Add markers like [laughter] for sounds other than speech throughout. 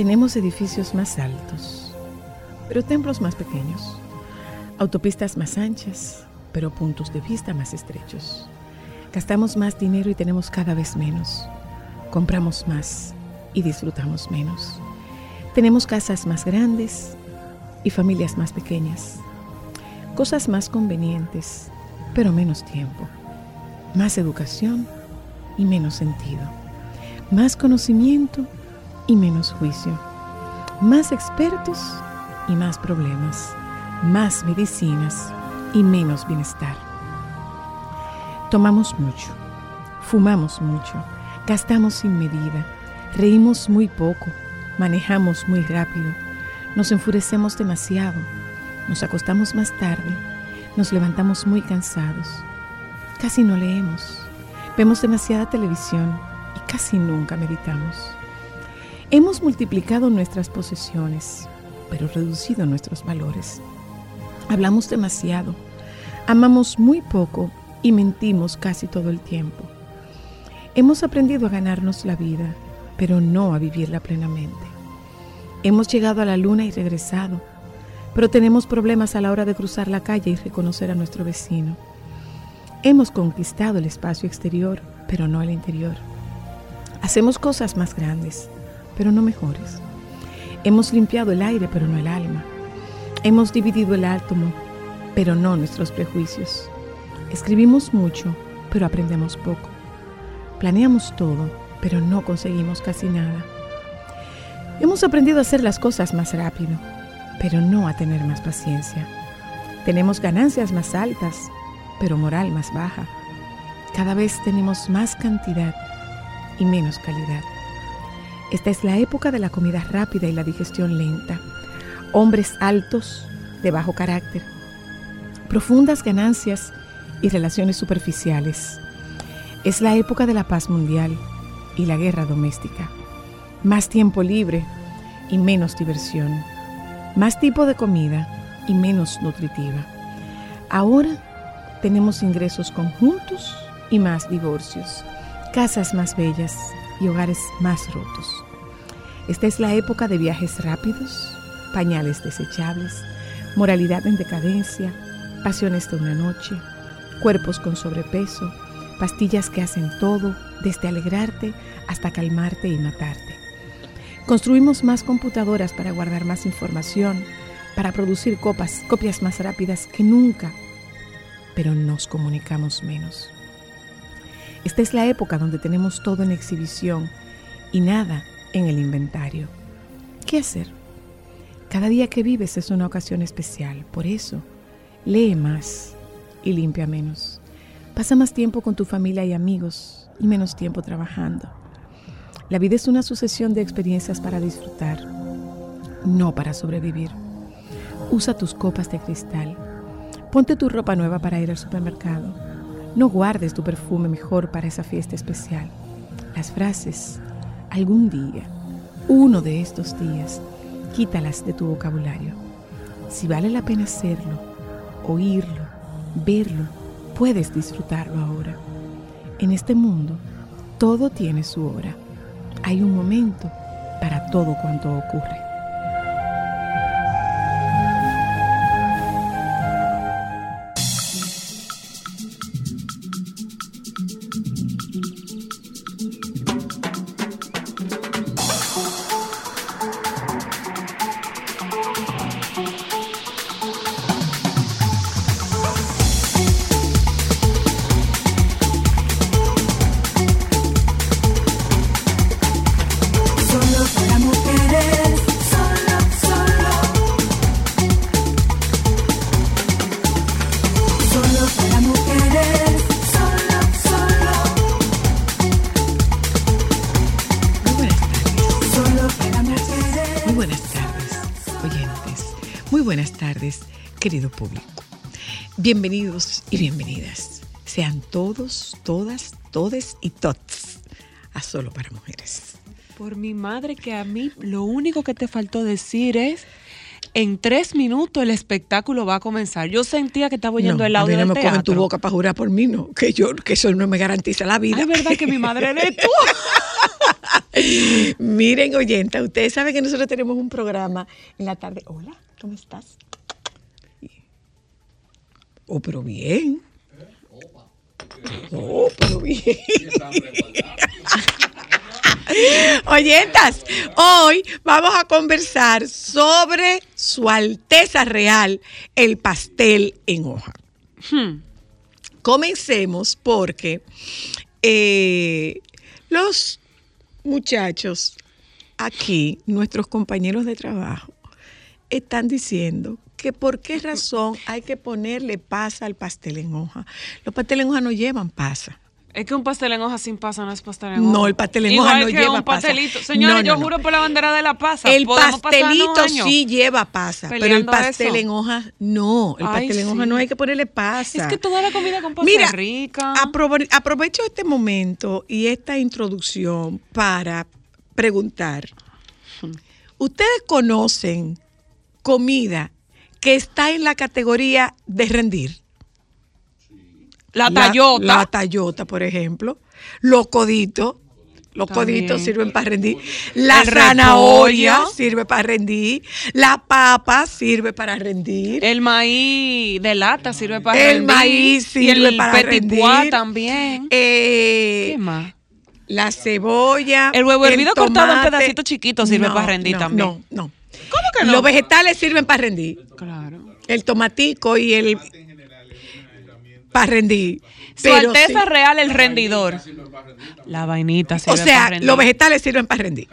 Tenemos edificios más altos, pero templos más pequeños, autopistas más anchas, pero puntos de vista más estrechos. Gastamos más dinero y tenemos cada vez menos. Compramos más y disfrutamos menos. Tenemos casas más grandes y familias más pequeñas. Cosas más convenientes, pero menos tiempo. Más educación y menos sentido. Más conocimiento y menos juicio, más expertos y más problemas, más medicinas y menos bienestar. Tomamos mucho, fumamos mucho, gastamos sin medida, reímos muy poco, manejamos muy rápido, nos enfurecemos demasiado, nos acostamos más tarde, nos levantamos muy cansados, casi no leemos, vemos demasiada televisión y casi nunca meditamos. Hemos multiplicado nuestras posesiones, pero reducido nuestros valores. Hablamos demasiado, amamos muy poco y mentimos casi todo el tiempo. Hemos aprendido a ganarnos la vida, pero no a vivirla plenamente. Hemos llegado a la luna y regresado, pero tenemos problemas a la hora de cruzar la calle y reconocer a nuestro vecino. Hemos conquistado el espacio exterior, pero no el interior. Hacemos cosas más grandes, pero no mejores. Hemos limpiado el aire, pero no el alma. Hemos dividido el átomo, pero no nuestros prejuicios. Escribimos mucho, pero aprendemos poco. Planeamos todo, pero no conseguimos casi nada. Hemos aprendido a hacer las cosas más rápido, pero no a tener más paciencia. Tenemos ganancias más altas, pero moral más baja. Cada vez tenemos más cantidad y menos calidad. Esta es la época de la comida rápida y la digestión lenta. Hombres altos, de bajo carácter. profundas ganancias y relaciones superficiales. Es la época de la paz mundial y la guerra doméstica. Más tiempo libre y menos diversión. Más tipo de comida y menos nutritiva. Ahora tenemos ingresos conjuntos y más divorcios, casas más bellas y hogares más rotos. Esta es la época de viajes rápidos, pañales desechables, moralidad en decadencia, pasiones de una noche, cuerpos con sobrepeso, pastillas que hacen todo, desde alegrarte hasta calmarte y matarte. Construimos más computadoras para guardar más información, para producir copias más rápidas que nunca, pero nos comunicamos menos. Esta es la época donde tenemos todo en exhibición y nada en el inventario. ¿Qué hacer? Cada día que vives es una ocasión especial, por eso lee más y limpia menos. Pasa más tiempo con tu familia y amigos y menos tiempo trabajando. La vida es una sucesión de experiencias para disfrutar, no para sobrevivir. Usa tus copas de cristal. Ponte tu ropa nueva para ir al supermercado. No guardes tu perfume mejor para esa fiesta especial. Las frases, algún día, uno de estos días, quítalas de tu vocabulario. Si vale la pena hacerlo, oírlo, verlo, puedes disfrutarlo ahora. En este mundo, todo tiene su hora. Hay un momento para todo cuanto ocurre. Bienvenidos y bienvenidas. Sean todos, todas, todes y tots a Solo para Mujeres. Por mi madre que a mí lo único que te faltó decir es, en tres minutos el espectáculo va a comenzar. Yo sentía que estaba oyendo No, el a mí audio no del me tu boca para jurar por mí, no. Que yo, que eso no me garantiza la vida. Ay, verdad que mi madre eres tú. [laughs] Miren, oyenta, ustedes saben que nosotros tenemos un programa en la tarde. Hola, ¿cómo estás? Oh, pero bien. Oh, pero bien. [laughs] Oyentas, hoy vamos a conversar sobre Su Alteza Real, el pastel en hoja. Comencemos porque eh, los muchachos aquí, nuestros compañeros de trabajo, están diciendo que por qué razón hay que ponerle pasa al pastel en hoja. Los pasteles en hoja no llevan pasa. Es que un pastel en hoja sin pasa no es pastel en hoja. No, el pastel en Igual hoja no que lleva un pasa. pastelito. Señores, No, no, yo no. juro por la bandera de la pasa. El pastelito sí lleva pasa, pero el pastel eso. en hoja no. El Ay, pastel en hoja no hay que ponerle pasa. Es que toda la comida con pasa Mira, es rica. aprove- aprovecho este momento y esta introducción para preguntar. ¿Ustedes conocen comida que está en la categoría de rendir? la tallota. La, tallota, por ejemplo. Los coditos. Los coditos sirven para rendir. La El zanahoria repollo. sirve para rendir. La papa sirve para rendir. El maíz de lata sirve para El rendir. maíz sirve y el para rendir. también. Eh, ¿Qué más? La cebolla. El huevo hervido cortado en pedacitos chiquitos sirve para rendir no, también. No, no. ¿Cómo que no? Los vegetales sirven para rendir. Claro. El tomatico y el. Para rendir. Su Alteza sí. Real, el rendidor. La vainita sirve O sea, para rendir. los vegetales sirven para rendir.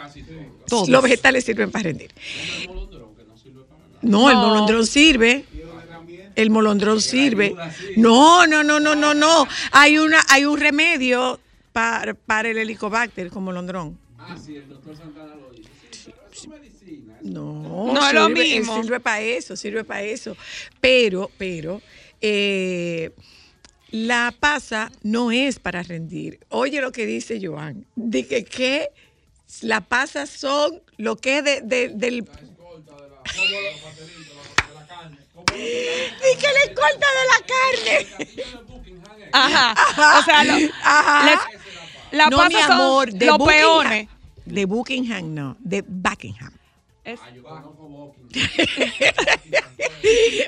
Todos. Los vegetales sirven para rendir. No, el No. molondrón sirve. El molondrón sirve. No, no, no, no, no, no. Hay una, hay un remedio para, para el helicobacter con molondrón. No, No es lo sirve, él mismo. sirve para eso, sirve para eso. Pero, pero, Eh, la pasa no es para rendir. Oye lo que dice Joan. De que, la pasa son lo que es de, de- del... Y que la escolta de la carne. Ajá. O sea, lo- Ajá. les- la no, pasa mi son amor, de los Buckingham. peones. De Buckingham, no, de Buckingham. Es- [laughs]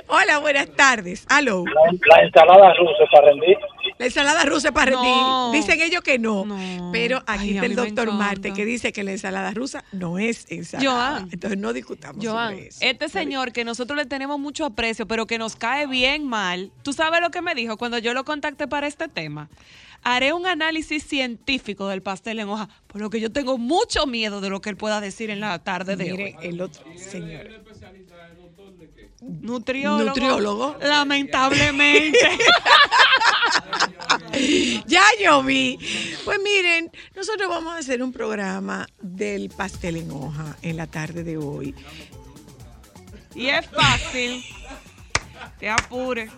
Hola, buenas tardes. Aló. La, la ensalada rusa para rendir. La ensalada rusa es para rendir. No. Dicen ellos que no. No. Pero aquí Ay, está el doctor. Marte que dice que la ensalada rusa no es ensalada. Joan. Entonces no discutamos Joan, sobre eso. este señor que nosotros le tenemos mucho aprecio, pero que nos cae bien mal, ¿tú sabes lo que me dijo cuando yo lo contacté para este tema? Haré un análisis científico del pastel en hoja, por lo que yo tengo mucho miedo de lo que él pueda decir en la tarde de Mire, hoy. el otro señor. Nutriólogo. Nutriólogo. Lamentablemente. [laughs] Ya yo vi. Pues miren, nosotros vamos a hacer un programa del pastel en hoja en la tarde de hoy. y es fácil. Te apure.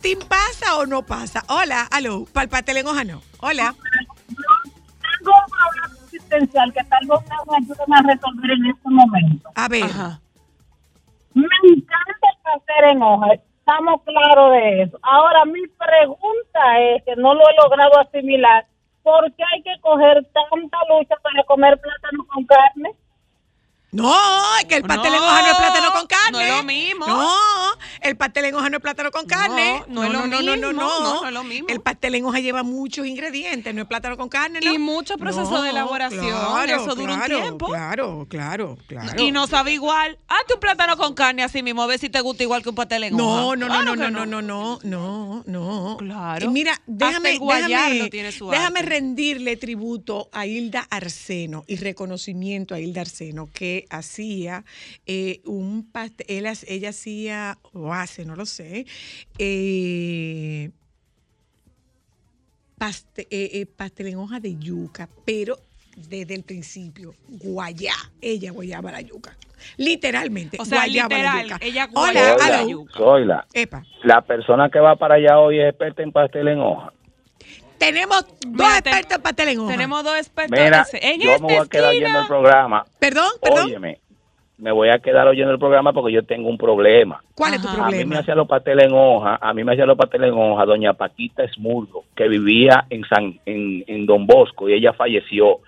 ¿Te pasa o no pasa? Hola, aló, para el pastel en hoja no. Hola. tengo un problema existencial que tal vez me ayuden a resolver en este momento. A ver. Ajá. Me encanta el pastel en hoja, estamos claros de eso. Ahora, mi pregunta es, que no lo he logrado asimilar, ¿por qué hay que coger tanta lucha para comer plátano con carne? No, es que el pastel en No, hoja no es plátano con carne. no es lo mismo. No, el pastel en hoja no es plátano con carne. no es lo no, no, mismo, no, no, no es lo mismo. El pastel en hoja lleva muchos ingredientes, no es plátano con carne, ¿no? Y mucho proceso de elaboración, eso dura un claro, tiempo. Claro, claro, claro. Y no sabe igual. Hazte un plátano con carne así mismo, a ver si te gusta igual que un pastel en No, hoja. no, no, Claro no, no, no, no, no, no, no. Claro. Y mira, déjame, déjame, tiene su déjame rendirle tributo a Hilda Arseno y reconocimiento a Hilda Arseno que hacía eh, un pastel, ella, ella hacía, o hace, no lo sé, eh, paste- eh, eh, pastel en hoja de yuca, pero desde el principio, guayá, ella guayaba la yuca. Literalmente, O sea, guayaba la yuca. ella Hola, guayaba la aló. yuca. Soy la, Epa. la persona que va para allá hoy es experta en pastel en hoja. Tenemos dos te- expertos en pastel en hoja. Tenemos dos expertos. Mira, en yo esta me voy a quedar oyendo el programa. Perdón, perdón. Óyeme, me voy a quedar oyendo el programa porque yo tengo un problema. ¿Cuál es tu Ajá. A mí me problema? hacían los pasteles en hoja, a mí me hacían los pasteles en hoja doña Paquita Esmurdo, que vivía en San en, en Don Bosco y ella falleció.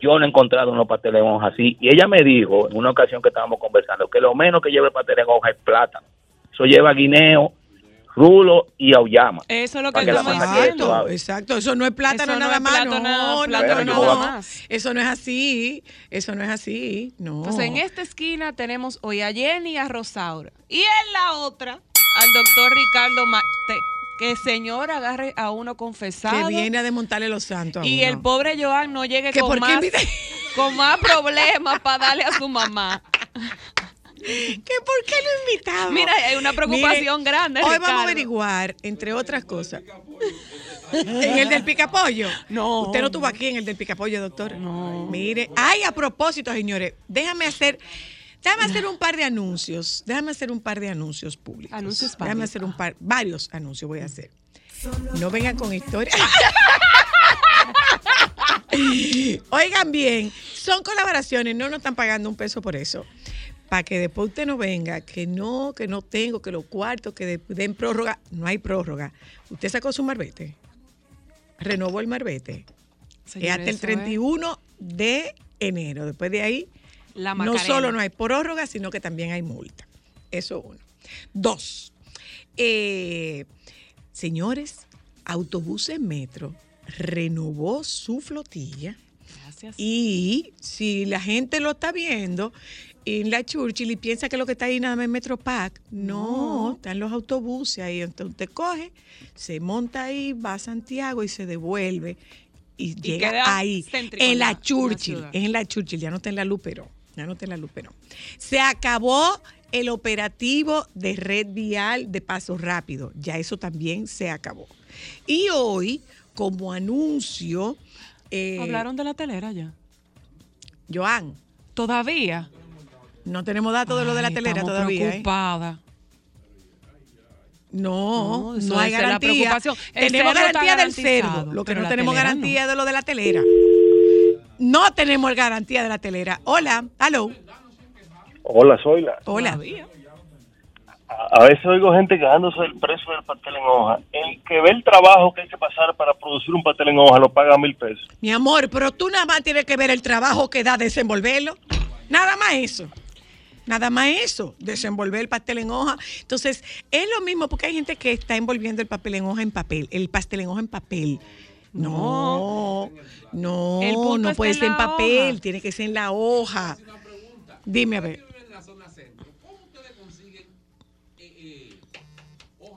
Yo no he encontrado unos pasteles en hoja así. Y ella me dijo, en una ocasión que estábamos conversando, que lo menos que lleva el pastel en hoja es plátano. Eso lleva guineo, rulo y auyama. Eso es lo que que estamos diciendo. Exacto, exacto. Eso no es plátano Eso no nada es más. plátano, no, no, plátano no, nada no. más. Eso no es así. Eso no es así. No. Entonces, en esta esquina tenemos hoy a Jenny y a Rosaura. Y en la otra, al doctor Ricardo Mate. Que señor agarre a uno confesado. que viene a desmontarle los santos. a Y uno. el pobre Joan no llegue ¿Que con por qué más, invita- con más problemas para darle a su mamá. [laughs] ¿Que por qué lo invitamos? Mira, hay una preocupación grande, Hoy Ricardo. vamos a averiguar, entre otras cosas. ¿En el del picapollo? No. Usted no estuvo aquí en el del picapollo, doctor. No. Mire. Ay, a propósito, señores, déjame hacer. Déjame hacer un par de anuncios. Déjame hacer un par de anuncios públicos. Anuncios Déjame públicos. hacer un par, varios anuncios voy a hacer. No vengan con historias. [laughs] Oigan bien, son colaboraciones, no nos están pagando un peso por eso. Para que después usted no venga, que no, que no tengo, que los cuartos, que de- den prórroga. No hay prórroga. Usted sacó su marbete. Renovó el marbete. Señor, es hasta el eso 31 de enero. Después de ahí, La no solo no hay prórroga, sino que también hay multa. Eso uno. Dos. eh, señores, Autobuses Metro renovó su flotilla Gracias. y si la gente lo está viendo en la Churchill y piensa que lo que está ahí nada más es Metro Pack, no, están los autobuses ahí. Entonces usted coge, se monta ahí, va a Santiago y se devuelve y, llega ahí, en la la- la Churchill, ciudad. en la Churchill, ya no está en la Luperón, ya no está en la Luperón. Se acabó el operativo de red vial de paso rápido, ya eso también se acabó. Y hoy, como anuncio, eh, Hablaron de la telera ya. Joan, Todavía. No tenemos datos de lo de la telera estamos todavía. ¿eh? preocupada. No, No, no hay la garantía. preocupación. El tenemos garantía del cerdo. Lo que no la tenemos garantía de lo de la telera. No tenemos garantía de la telera. Hola, aló. Hola, soy la. Hola. A a veces oigo gente quejándose del precio del pastel en hoja. El que ve el trabajo que hay que pasar para producir un pastel en hoja lo paga mil pesos. Mi amor, pero tú nada más tienes que ver el trabajo que da desenvolverlo. Nada más eso. Nada más eso, desenvolver el pastel en hoja. Entonces, es lo mismo porque hay gente que está envolviendo el papel en hoja en papel, el pastel en hoja en papel. No, no, no está puede ser en papel, hoja. tiene que ser en la hoja. Dime a ver.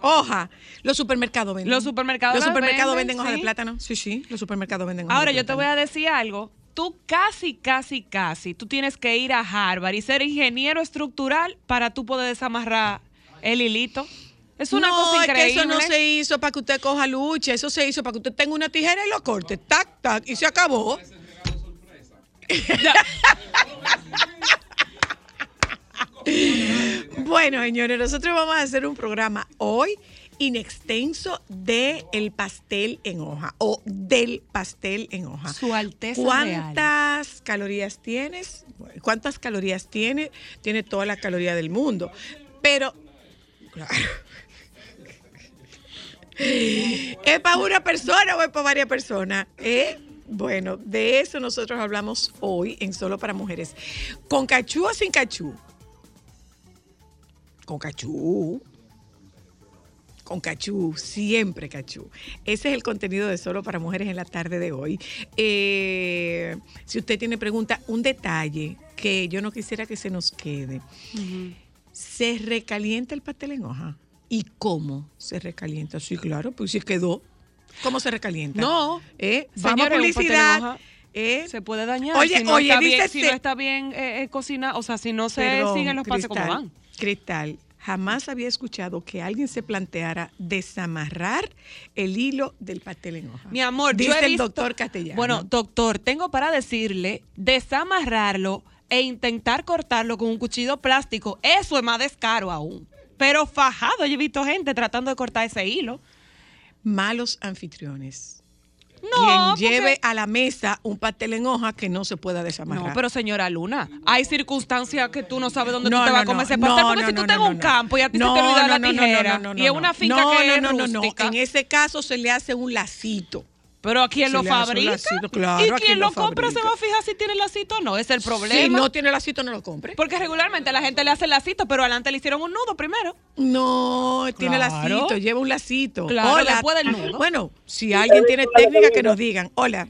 Hoja. Los supermercados venden. Los supermercados Los supermercados venden, venden, hoja de plátano. Sí, sí, los supermercados venden hoja Ahora de yo te voy a decir algo. Tú casi, casi, casi, tú tienes que ir a Harvard y ser ingeniero estructural para tú poder desamarrar el hilito. Es una no, cosa es increíble. que eso no se hizo para que usted coja lucha, eso se hizo para que usted tenga una tijera y lo corte, tac, tac, y se acabó. [laughs] bueno, señores, nosotros vamos a hacer un programa hoy inextenso de el pastel en hoja o del pastel en hoja. Su Alteza ¿Cuántas calorías tienes? ¿Cuántas calorías tiene? Tiene toda la caloría del mundo. Pero, claro. [laughs] ¿Es para una persona o es para varias personas? ¿Eh? Bueno, de eso nosotros hablamos hoy en Solo para Mujeres. ¿Con cachú o sin cachú? Con cachú. Con cachú, siempre cachú. Ese es el contenido de Solo para Mujeres en la tarde de hoy. Eh, si usted tiene pregunta, un detalle que yo no quisiera que se nos quede. ¿Se recalienta el pastel en hoja? ¿Y cómo se recalienta? Sí, claro, pues si quedó. ¿Cómo se recalienta? No. ¿Eh? Vamos a publicidad. ¿eh? Se puede dañar. Oye, si no oye, está dice bien, si no está bien eh, eh, cocinado, o sea, si no se Perdón, siguen los pasos como van. Cristal, jamás había escuchado que alguien se planteara desamarrar el hilo del pastel en hoja. Mi amor, yo dice he el doctor Castellano. Bueno, doctor, tengo para decirle desamarrarlo e intentar cortarlo con un cuchillo plástico. Eso es más descaro aún. Pero fajado, yo he visto gente tratando de cortar ese hilo. malos anfitriones. No, Quien lleve porque- a la mesa un pastel en hoja que no se pueda desamarrar. No, pero señora Luna, hay circunstancias que tú no sabes dónde No, tú te vas a no, comer no, ese pastel. no, porque no, si tú no, tengas no, un no. campo y a ti No, se te olvida no, la no, no, tijera no, no, y es no, una no. finca no, que no, es no, no, no. rústica. En ese caso se le hace un lacito. Pero ¿a quién Se lo fabrica? lacito, claro, y ¿a quien quién lo lo compra se va a fijar si tiene lacito o no. Ese es el problema. Si no tiene lacito, no lo compre. Porque regularmente la gente le hace el lacito, pero adelante le hicieron un nudo primero. No, tiene Claro. lacito, lleva un lacito. Claro, Hola. después del nudo. Bueno, si alguien tiene técnica, que nos digan. Hola,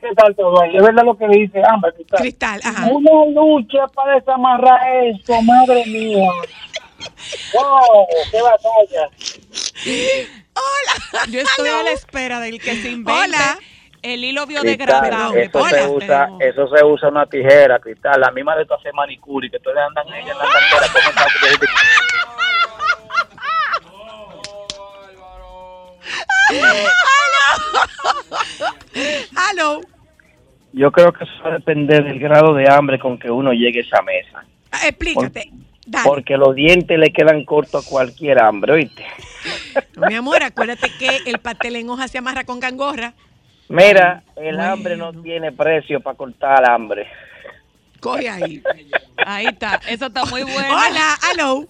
¿Qué tal todo ahí? Es verdad lo que dice Amber. Cristal. Cristal. Ajá. Una lucha para desamarrar esto, madre mía. [laughs] ¡Wow! ¡Qué batalla! [laughs] Yo [laughs] estoy a la espera del que se invente Hola. el hilo Cristal, biodegradable. eso, se usa, eso se usa una tijera, Cristal. La misma de tu hacer manicure, que tú le andan ella en la cartera [laughs] Aló. Yo creo que eso va a depender del grado de hambre con que uno llegue a esa mesa. Ah, Explícate. Dale. Porque los dientes le quedan cortos a cualquier hambre, ¿oíste? [laughs] No, mi amor, acuérdate que el pastel en hoja se amarra con gangorra. Mira, el hambre no tiene precio para cortar hambre. Coge ahí. Ahí está, eso está muy bueno. Hola, aló.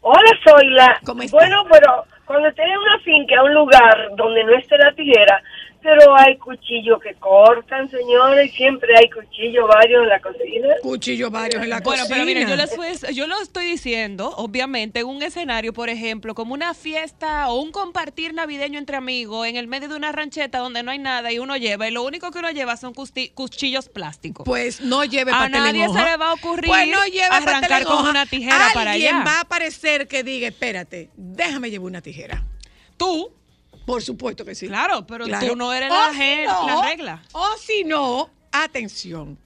Hola, soy la. ¿Cómo está? Bueno, pero cuando tiene una finca, un lugar donde no esté la tijera, pero hay cuchillos que cortan, señores, siempre hay cuchillos varios en la cocina. Cuchillo varios en la Bueno, cocina. pero miren, yo, les fui- yo lo estoy diciendo, obviamente, en un escenario, por ejemplo, como una fiesta o un compartir navideño entre amigos en el medio de una rancheta donde no hay nada y uno lleva, y lo único que uno lleva son cuchillos plásticos. Pues no lleve A nadie se le va a ocurrir Pues no arrancar con una tijera para Alguien allá. va a aparecer que diga, espérate, déjame llevar una tijera. Tú, Por supuesto que sí. claro, pero Claro. tú no eres la, si no, la regla. O si no, atención.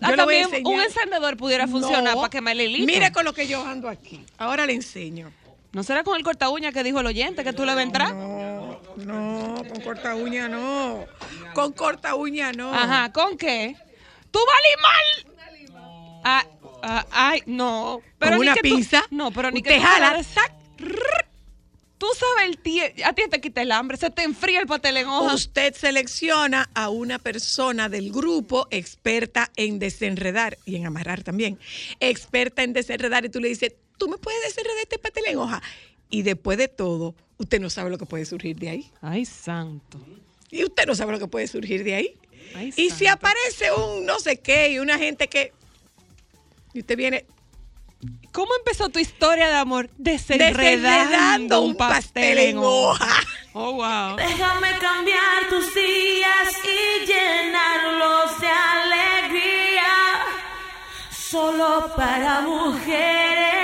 Ah, Yo le voy a también un encendedor pudiera funcionar No. para quemar el hilito. Mire con lo que yo ando aquí. Ahora le enseño. ¿No será con el corta uña que dijo el oyente que tú le vas a entrar? No, no, con corta uña no. Con corta uña no. Ajá, ¿con qué? ¡Tú valí mal! Ah, ah, ay, no. Pero con ni una que tú- pinza. no, pero ni que tú jala, tac, rrr, el tiempo. A ti te quita el hambre, se te enfría el pastel en hoja. Usted selecciona a una persona del grupo experta en desenredar y en amarrar también. Experta en desenredar y tú le dices, tú me puedes desenredar este pastel en hoja. Y después de todo, usted no sabe lo que puede surgir de ahí. Ay, santo. Y usted no sabe lo que puede surgir de ahí. Ay, y si aparece un no sé qué y una gente que... Y usted viene ¿Cómo empezó tu historia de amor? Desenredando, desenredando un pastel en hoja. [laughs] Oh, wow. Déjame cambiar tus días y llenarlos de alegría. Solo para mujeres.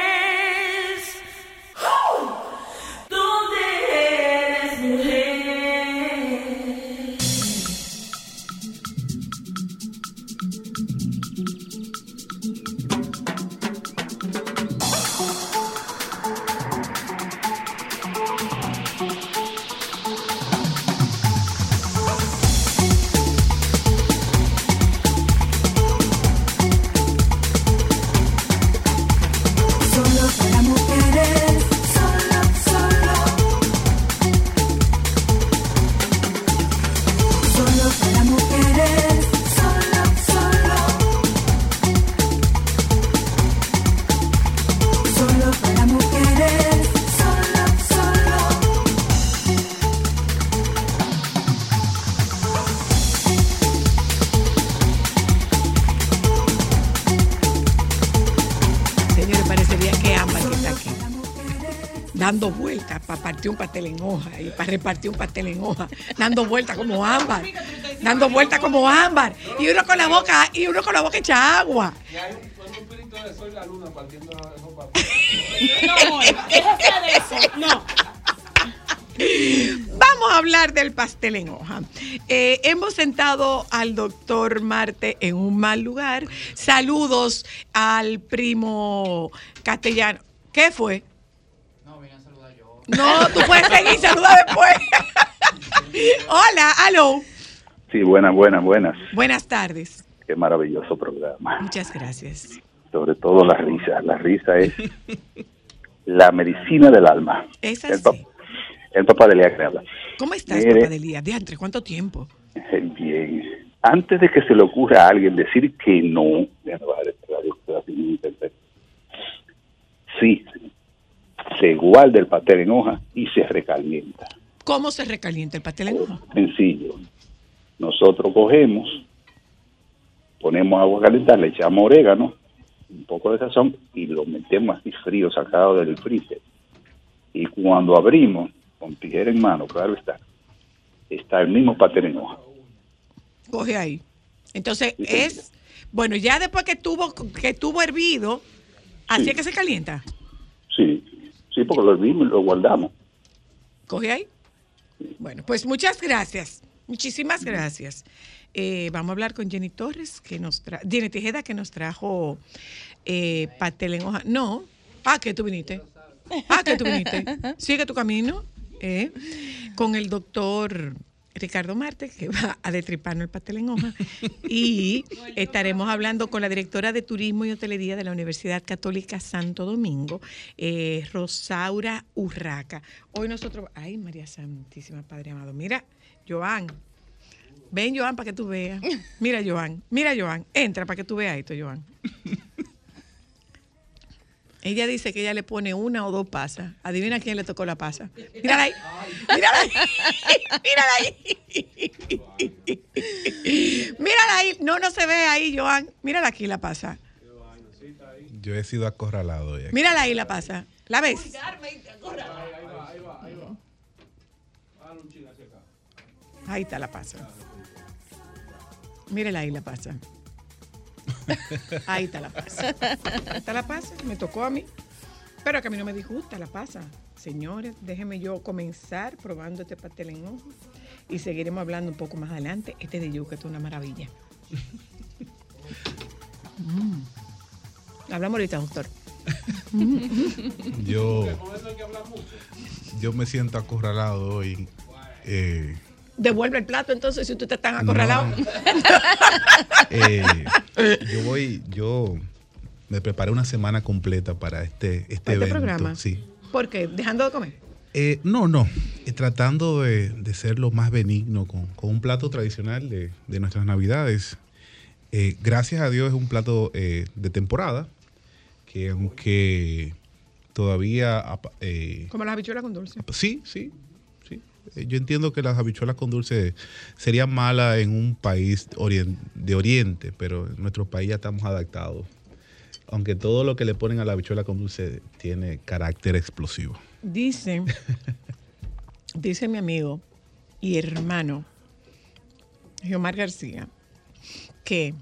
Un pastel en hoja y para repartir un pastel en hoja. Dando vueltas como ámbar. Dando vueltas como ámbar. Y uno con la boca, y uno con la boca hecha agua. No, déjese de eso. No. [laughs] Vamos a hablar del pastel en hoja. Eh, hemos sentado al doctor Marte en un mal lugar. Saludos al primo castellano. ¿Qué fue? No, tú puedes seguir, saluda después. [laughs] Hola, aló. Sí, buenas, buenas, buenas. Buenas tardes. Qué maravilloso programa. Muchas gracias. Sobre todo la risa. La risa es [laughs] la medicina del alma. Es El, así. pap- el papá de Lea que habla. ¿Cómo estás, Mire. papá de Lía? Diantre, ¿cuánto tiempo? Bien. Antes de que se le ocurra a alguien decir que no, este sí, se guarda el pastel en hoja y se recalienta. ¿Cómo se recalienta el pastel en hoja? Sencillo. Nosotros cogemos, ponemos agua a calentar, le echamos orégano, un poco de sazón y lo metemos así frío, sacado del freezer. Y cuando abrimos, con tijera en mano, claro está, está el mismo pastel en hoja. Coge ahí. Entonces es, bueno, ya después que estuvo, que estuvo hervido, así Sí. es que se calienta. Sí, sí, porque lo hervimos y lo guardamos. Coge ahí. Bueno, pues muchas gracias. Muchísimas gracias. Eh, vamos a hablar con Jenny Torres, que nos trajo, Jenny Tejeda, que nos trajo eh, pastel en hoja. No. Ah, que tú viniste. Ah, que tú viniste. Sigue tu camino. eh, con el doctor Ricardo Marte, que va a destriparnos el pastel en hoja. Y estaremos hablando con la directora de Turismo y Hotelería de la Universidad Católica Santo Domingo, eh, Rosaura Urraca. Hoy nosotros. Ay, María Santísima, Padre amado. Mira, Joan. Ven, Joan, para que tú veas. Mira, Joan. Mira, Joan. Entra para que tú veas esto, Joan. Ella dice que ella le pone una o dos pasas. Adivina quién le tocó la pasa. Mírala ahí. Mírala ahí. [laughs] Mírala ahí. Mírala ahí. No, no se ve ahí, Joan. Mírala aquí la pasa. Yo he sido acorralado aquí. Mírala ahí la pasa. ¿La ves? Ahí está la pasa. Mírala ahí la pasa. Ahí está la pasa. Ahí está la pasa. Me tocó a mí. Pero que a mí no me disgusta la pasa. Señores, déjenme yo comenzar probando este pastel en hoja y seguiremos hablando un poco más adelante. Este de yuca es una maravilla. Mm. Hablamos ahorita, doctor. Yo, yo me siento acorralado hoy. Eh, Devuelve el plato entonces si tú te estás acorralado. [laughs] eh, yo voy, yo me preparé una semana completa para este, este ¿Para este programa? Sí. ¿Por qué? ¿Dejando de comer? Eh, no, no. Eh, tratando de, de ser lo más benigno con, con un plato tradicional de, de nuestras navidades. Eh, gracias a Dios es un plato de temporada que aunque todavía... eh, Como las habichuelas con dulce. Sí, sí, Yo entiendo que las habichuelas con dulce serían malas en un país orien- de oriente, pero en nuestro país ya estamos adaptados. Aunque todo lo que le ponen a la habichuela con dulce tiene carácter explosivo. Dice, [laughs] dice mi amigo y hermano, Geomar García, que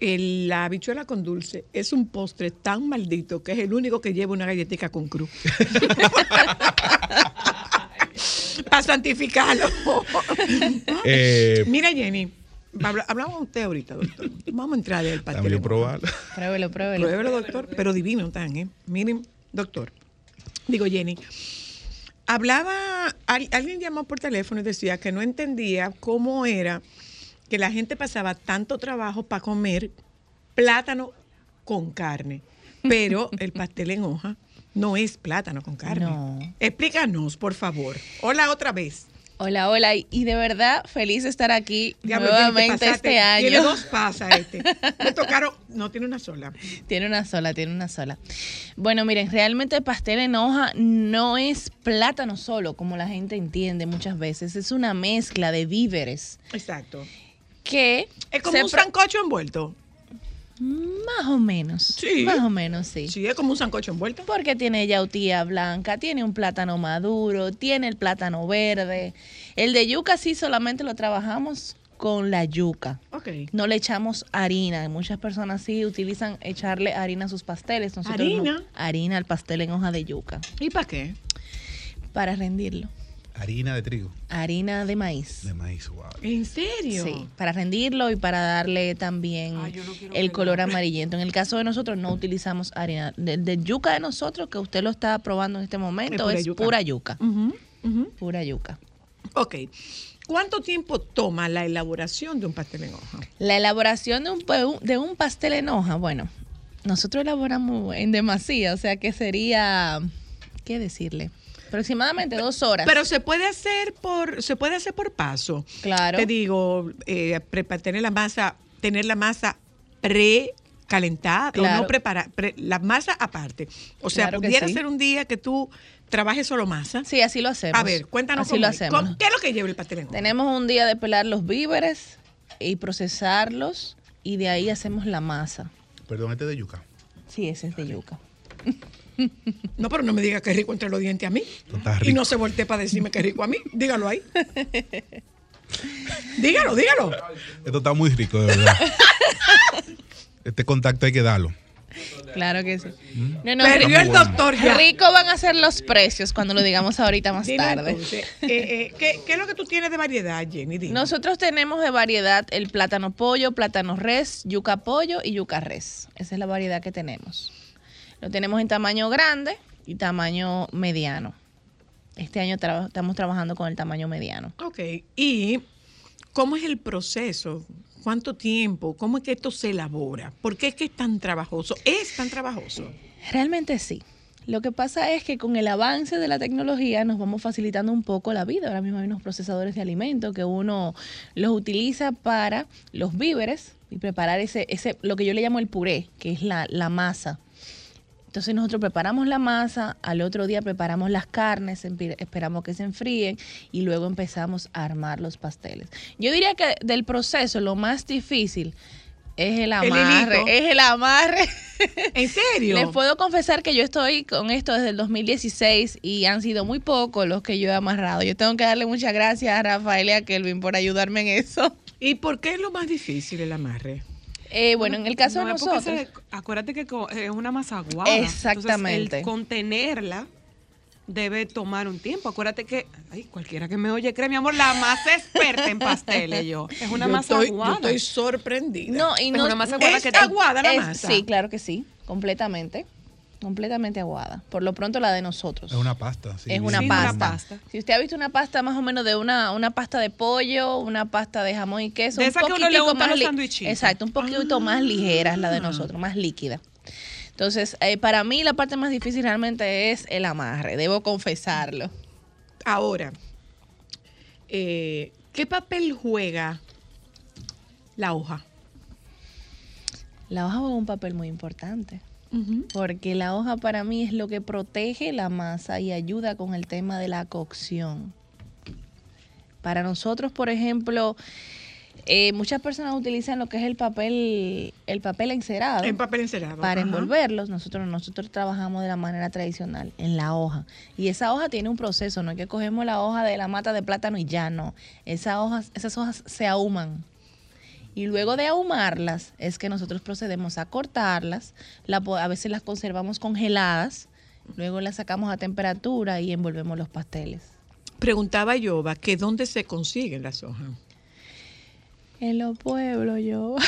el- la habichuela con dulce es un postre tan maldito que es el único que lleva una galletita con cruz. [laughs] Para santificarlo. [laughs] Eh, Mira, Jenny, habla- hablamos de usted ahorita, doctor. Vamos a entrar al pastel. Probarlo. Pruébelo, pruébelo. Pruébelo, doctor. Pero divino tan, ¿eh? Miren, doctor. Digo, Jenny. Hablaba, al- alguien llamó por teléfono y decía que no entendía cómo era que la gente pasaba tanto trabajo para comer plátano con carne. Pero el pastel en hoja no es plátano con carne. No. Explícanos, por favor. Hola otra vez. Hola, hola. Y- de verdad, feliz de estar aquí Diablo, nuevamente este año. Tiene dos pasas este. [laughs] Me tocaron, no tiene una sola. Tiene una sola, tiene una sola. Bueno, miren, realmente el pastel en hoja no es plátano solo, como la gente entiende muchas veces. Es una mezcla de víveres Exacto. que... Es como un sancocho envuelto. Más o menos. Sí. Más o menos, sí. Sí, es como un sancocho envuelto. Porque tiene yautía blanca, tiene un plátano maduro, tiene el plátano verde. El de yuca sí solamente lo trabajamos con la yuca. Ok. No le echamos harina. Muchas personas sí utilizan echarle harina a sus pasteles. Nosotros no. ¿Harina? Harina al pastel en hoja de yuca. ¿Y para qué? Para rendirlo. Harina de trigo, Harina de maíz. de maíz, wow. ¿En serio? Sí, para rendirlo y para darle también el color amarillento. En el caso de nosotros no utilizamos harina. De, de yuca de nosotros, que usted lo está probando en este momento, pura es yuca. pura yuca. Pura yuca. Ok. ¿Cuánto tiempo toma la elaboración de un pastel en hoja? La elaboración de un, de un pastel en hoja, bueno, nosotros elaboramos en demasía, o sea que sería, ¿qué decirle? Aproximadamente dos horas. Pero se puede hacer por, se puede hacer por paso. Claro. Te digo, eh, tener la masa, tener la masa precalentada o Claro. no preparar, la masa aparte. O sea, Claro pudiera sí. ser un día que tú trabajes solo masa. Sí, así lo hacemos. A ver, cuéntanos Así lo cómo hacemos. ¿Cómo- ¿Qué es lo que lleva el pastel en? Tenemos un día de pelar los víveres y procesarlos y de ahí hacemos la masa. Perdón, este es de yuca. Sí, ese es de yuca. [laughs] No, pero no me diga que es rico entre los dientes a mí. Y no se voltee para decirme que es rico a mí. Dígalo ahí. dígalo, dígalo. Esto está muy rico, de verdad. este contacto hay que darlo. Claro que sí. Mm. No, no, Perdió rico- el doctor ya. Rico van a ser los precios cuando lo digamos ahorita más Dime tarde. entonces, eh, eh, ¿qué, qué es lo que tú tienes de variedad, Jenny? Dime. Nosotros tenemos de variedad el plátano pollo, plátano res, yuca pollo y yuca res. Esa es la variedad que tenemos. Lo tenemos en tamaño grande y tamaño mediano. Este año estamos trabajando con el tamaño mediano. Ok, ¿y cómo es el proceso? ¿Cuánto tiempo? ¿Cómo es que esto se elabora? ¿Por qué es que es tan trabajoso? ¿Es tan trabajoso? Realmente sí. Lo que pasa es que con el avance de la tecnología nos vamos facilitando un poco la vida. Ahora mismo hay unos procesadores de alimentos que uno los utiliza para los víveres y preparar ese, ese lo que yo le llamo el puré, que es la, la masa. Entonces nosotros preparamos la masa, al otro día preparamos las carnes, esperamos que se enfríen y luego empezamos a armar los pasteles. Yo diría que del proceso lo más difícil es el amarre, es el amarre. ¿En serio? Les puedo confesar que yo estoy con esto desde el 2016 y han sido muy pocos los que yo he amarrado. Yo tengo que darle muchas gracias a Rafael y a Kelvin por ayudarme en eso. ¿Y por qué es lo más difícil el amarre? Eh, bueno, en el caso No de es nosotros, se- acuérdate que es una masa aguada. Exactamente. Entonces, el contenerla debe tomar un tiempo. Acuérdate que, ay, cualquiera que me oye cree, mi amor, la más experta en pasteles yo. Es una Yo masa estoy- yo aguada. estoy sorprendida. no, y Es no una masa aguada ¿Es que te- aguada la es- masa? Sí, claro que sí, completamente. Completamente aguada. Por lo pronto la de nosotros. Es una pasta. sí, es una Sí, pasta. una pasta. Si usted ha visto una pasta más o menos de una, una pasta de pollo, una pasta de jamón y queso, De un esa que uno le los. Exacto, un poquito más ligera es la de Ah. nosotros, más líquida. Entonces, eh, para mí la parte más difícil realmente es el amarre, debo confesarlo. Ahora, eh, ¿qué papel juega la hoja? La hoja juega un papel muy importante. Porque la hoja para mí es lo que protege la masa y ayuda con el tema de la cocción. Para nosotros, por ejemplo, eh, muchas personas utilizan lo que es el papel, el papel encerado. El papel encerado. Para ajá. envolverlos, nosotros, nosotros trabajamos de la manera tradicional, en la hoja. Y esa hoja tiene un proceso, no es que cogemos la hoja de la mata de plátano y ya no. Esa hojas, esas hojas se ahuman. Y luego de ahumarlas es que nosotros procedemos a cortarlas, la a veces las conservamos congeladas, luego las sacamos a temperatura y envolvemos los pasteles. Preguntaba Yoba que dónde se consiguen las hojas. En los pueblos, yo. [laughs]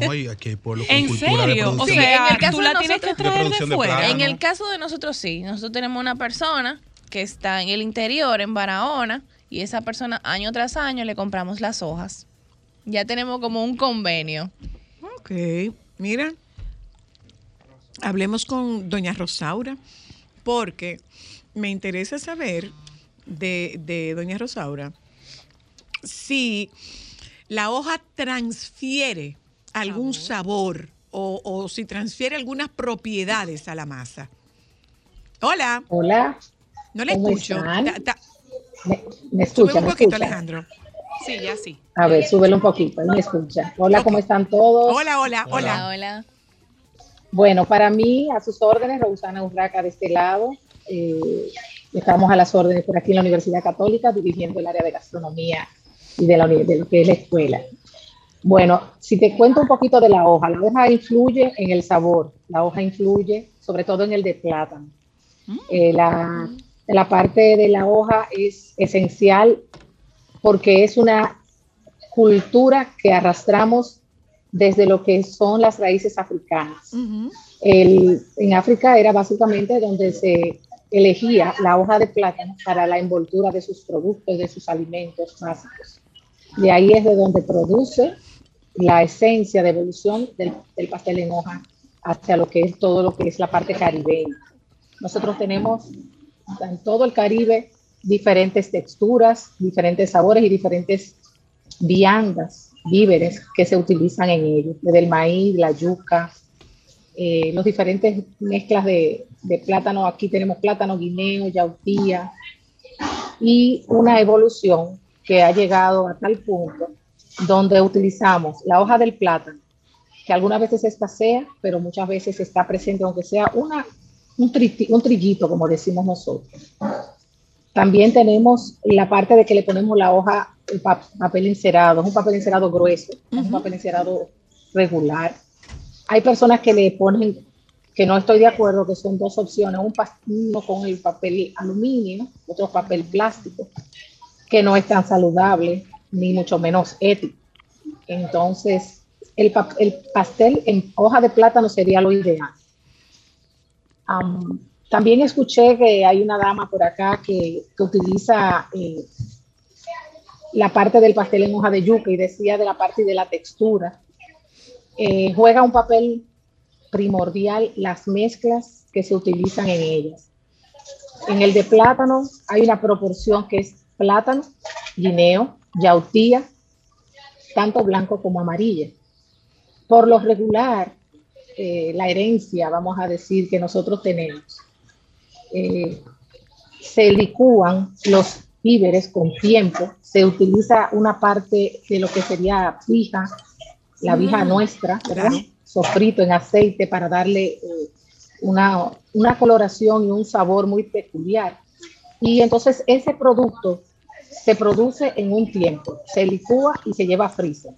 No, y aquí hay pueblos con ¿En cultura serio? O producción. sea, en el caso tú de la tienes que traer de, fuera. En el caso de nosotros sí, nosotros tenemos una persona que está en el interior, en Barahona, y esa persona año tras año le compramos las hojas. Ya tenemos como un convenio. Ok, mira, hablemos con doña Rosaura, porque me interesa saber de, de doña Rosaura si la hoja transfiere algún sabor o, o si transfiere algunas propiedades a la masa. Hola, Hola, no le ¿cómo escucho. están? Ta- ta- me, me sube escucha, un me poquito, escucha. Alejandro. Sí, ya sí. A ver, súbelo un poquito, ahí me escucha. Hola, ¿cómo están todos? Hola, hola, Hola, hola. Bueno, para mí, a sus órdenes, Rosana Urraca de este lado. Eh, estamos a las órdenes por aquí en la Universidad Católica, dirigiendo el área de gastronomía y de, la, de lo que es la escuela. Bueno, si te cuento un poquito de la hoja, la hoja influye en el sabor, la hoja influye sobre todo en el de plátano. Eh, la, la parte de la hoja es esencial porque es una cultura que arrastramos desde lo que son las raíces africanas. El- en África era básicamente donde se elegía la hoja de plátano para la envoltura de sus productos, de sus alimentos básicos. De ahí es de donde produce la esencia de evolución del, del pastel en hoja hacia lo que es todo lo que es la parte caribeña. Nosotros tenemos en todo el Caribe diferentes texturas, diferentes sabores y diferentes viandas, víveres que se utilizan en ellos, desde el maíz, la yuca, eh, los diferentes mezclas de, plátano. Aquí tenemos plátano guineo, yautía y una evolución que ha llegado a tal punto donde utilizamos la hoja del plátano, que algunas veces escasea, pero muchas veces está presente, aunque sea una, un trillito, como decimos nosotros. También tenemos la parte de que le ponemos la hoja, el pa- papel encerado, es un papel encerado grueso, es un papel encerado regular. Hay personas que le ponen, que no estoy de acuerdo, que son dos opciones, un uno con el papel aluminio, otro papel plástico, que no es tan saludable, ni mucho menos ético. Entonces, el, pa- el pastel en hoja de plátano sería lo ideal. Am, también escuché que hay una dama por acá que, que utiliza eh, la parte del pastel en hoja de yuca y decía de la parte de la textura. Eh, juega un papel primordial las mezclas que se utilizan en ellas. En el de plátano hay una proporción que es plátano, guineo, yautía, tanto blanco como amarilla. Por lo regular, eh, la herencia, vamos a decir, que nosotros tenemos, eh, se licúan los víveres con tiempo, se utiliza una parte de lo que sería fija, la vija Mm, nuestra, ¿verdad? Sofrito en aceite para darle eh, una, una coloración y un sabor muy peculiar. Y entonces ese producto se produce en un tiempo, se licúa y se lleva a freezer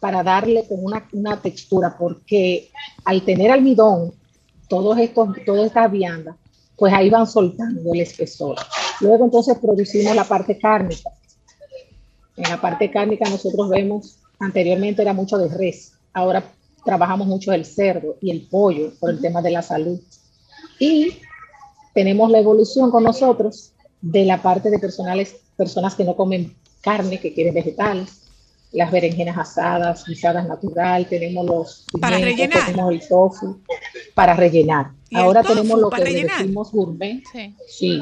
para darle con una, una textura, porque al tener almidón, todos estos, todas estas viandas, pues ahí van soltando el espesor. Luego entonces producimos la parte cárnica. En la parte cárnica nosotros vemos, anteriormente era mucho de res, ahora trabajamos mucho el cerdo y el pollo por el tema de la salud. Y tenemos la evolución con nosotros de la parte de personales, personas que no comen carne, que quieren vegetales. las berenjenas asadas, guisadas natural, tenemos los Para rellenar. tenemos el tofu para rellenar. ¿Y el Ahora tofu tenemos lo que le rellenar? decimos gourmet, Sí. sí,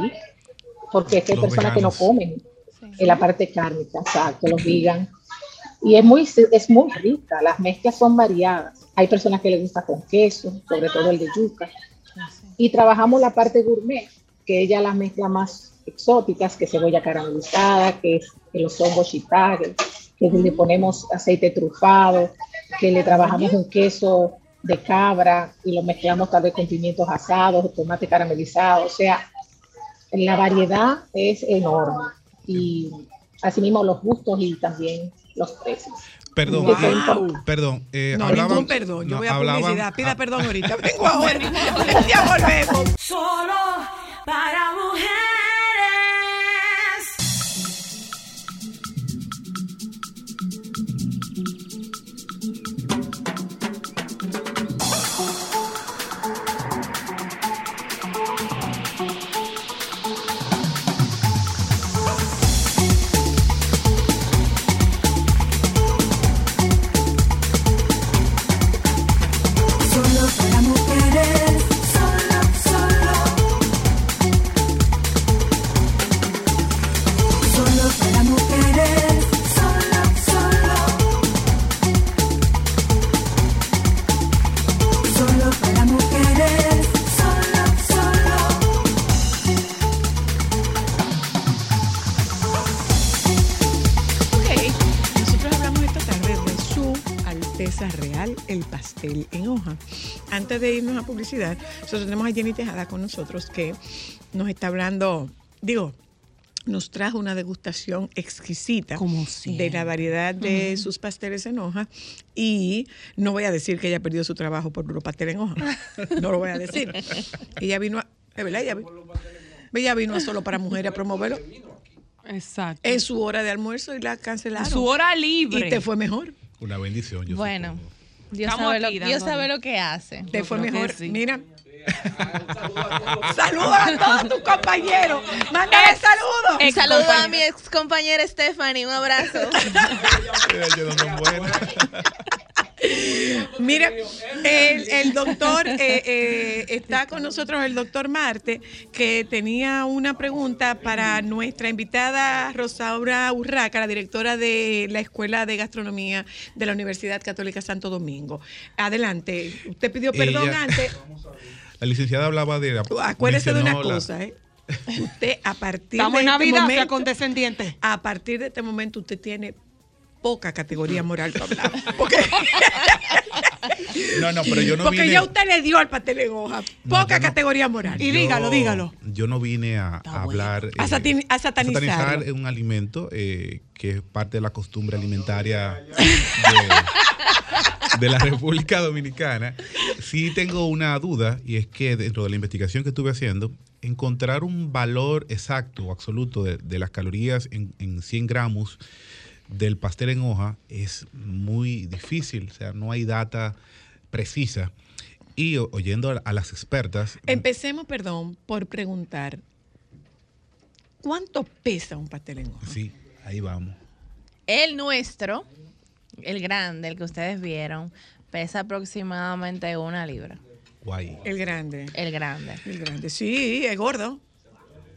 porque es que hay Los personas que no veganos. comen en la parte cárnica, exacto, los vegan. Y es muy, es muy rica, las mezclas son variadas. Hay personas que les gusta con queso, sobre todo el de yuca. Y trabajamos la parte gourmet, que ella las mezcla más exóticas, que cebolla caramelizada, que es que los hongos shiitake, que le ponemos aceite trufado, que le trabajamos un queso de cabra y lo mezclamos tal vez con pimientos asados, tomate caramelizado, o sea, la variedad es enorme y asimismo los gustos y también los precios. Perdón, Wow. eh, perdón. eh, No, hablaban- ningún perdón. Yo no, voy a hablaban- publicidad. Pida ah, perdón ahorita. [laughs] Vengo ahora. ya volvemos. Solo para mujeres. Antes de irnos a publicidad, nosotros tenemos a Jenny Tejada con nosotros que nos está hablando, digo, nos trajo una degustación exquisita de la variedad de sus pasteles en hoja y no voy a decir que ella perdió su trabajo por los pasteles en hoja, [laughs] no lo voy a decir. Ella vino a, es verdad, ella, ella vino a solo para mujeres a promoverlo Exacto. en su hora de almuerzo y la cancelaron. En su hora libre. Y te fue mejor. Una bendición. Yo Bueno, Dios sabe, lo, aquí Dios dándole. sabe lo que hace. Te fue mejor. sí. Mira. [laughs] Saludos a todos tus compañeros. Mándale saludos. Un saludo a mi ex compañera Stephanie, un abrazo. [laughs] Mira, el, el doctor, eh, eh, está con nosotros el doctor Marte, que tenía una pregunta para nuestra invitada Rosaura Urraca, la directora de la Escuela de Gastronomía de la Universidad Católica Santo Domingo. Adelante, usted pidió perdón Ella- antes. La licenciada hablaba de la. Acuérdese de una la- cosa, ¿eh? Usted a partir Estamos de en este Navidad, sea momento, condescendiente. a partir de este momento usted tiene poca categoría moral para hablar. [laughs] Porque, No, no, pero yo no porque vine. ya usted le dio al pastel en hoja. Poca no- categoría moral. Y dígalo, dígalo. Yo no vine a, a hablar. A satin- a satanizarlo. un alimento eh, que es parte de la costumbre alimentaria de, de la República Dominicana. Sí tengo una duda y es que dentro de la investigación que estuve haciendo, encontrar un valor exacto o absoluto de, de las calorías en, en 100 gramos del pastel en hoja es muy difícil. O sea, no hay data precisa. Y oyendo a- a las expertas, Empecemos, perdón, por preguntar. ¿Cuánto pesa un pastel en hoja? Sí, ahí vamos. El nuestro, el grande, el que ustedes vieron, pesa aproximadamente una libra. Guay. El grande. El grande. El grande. Sí, es gordo.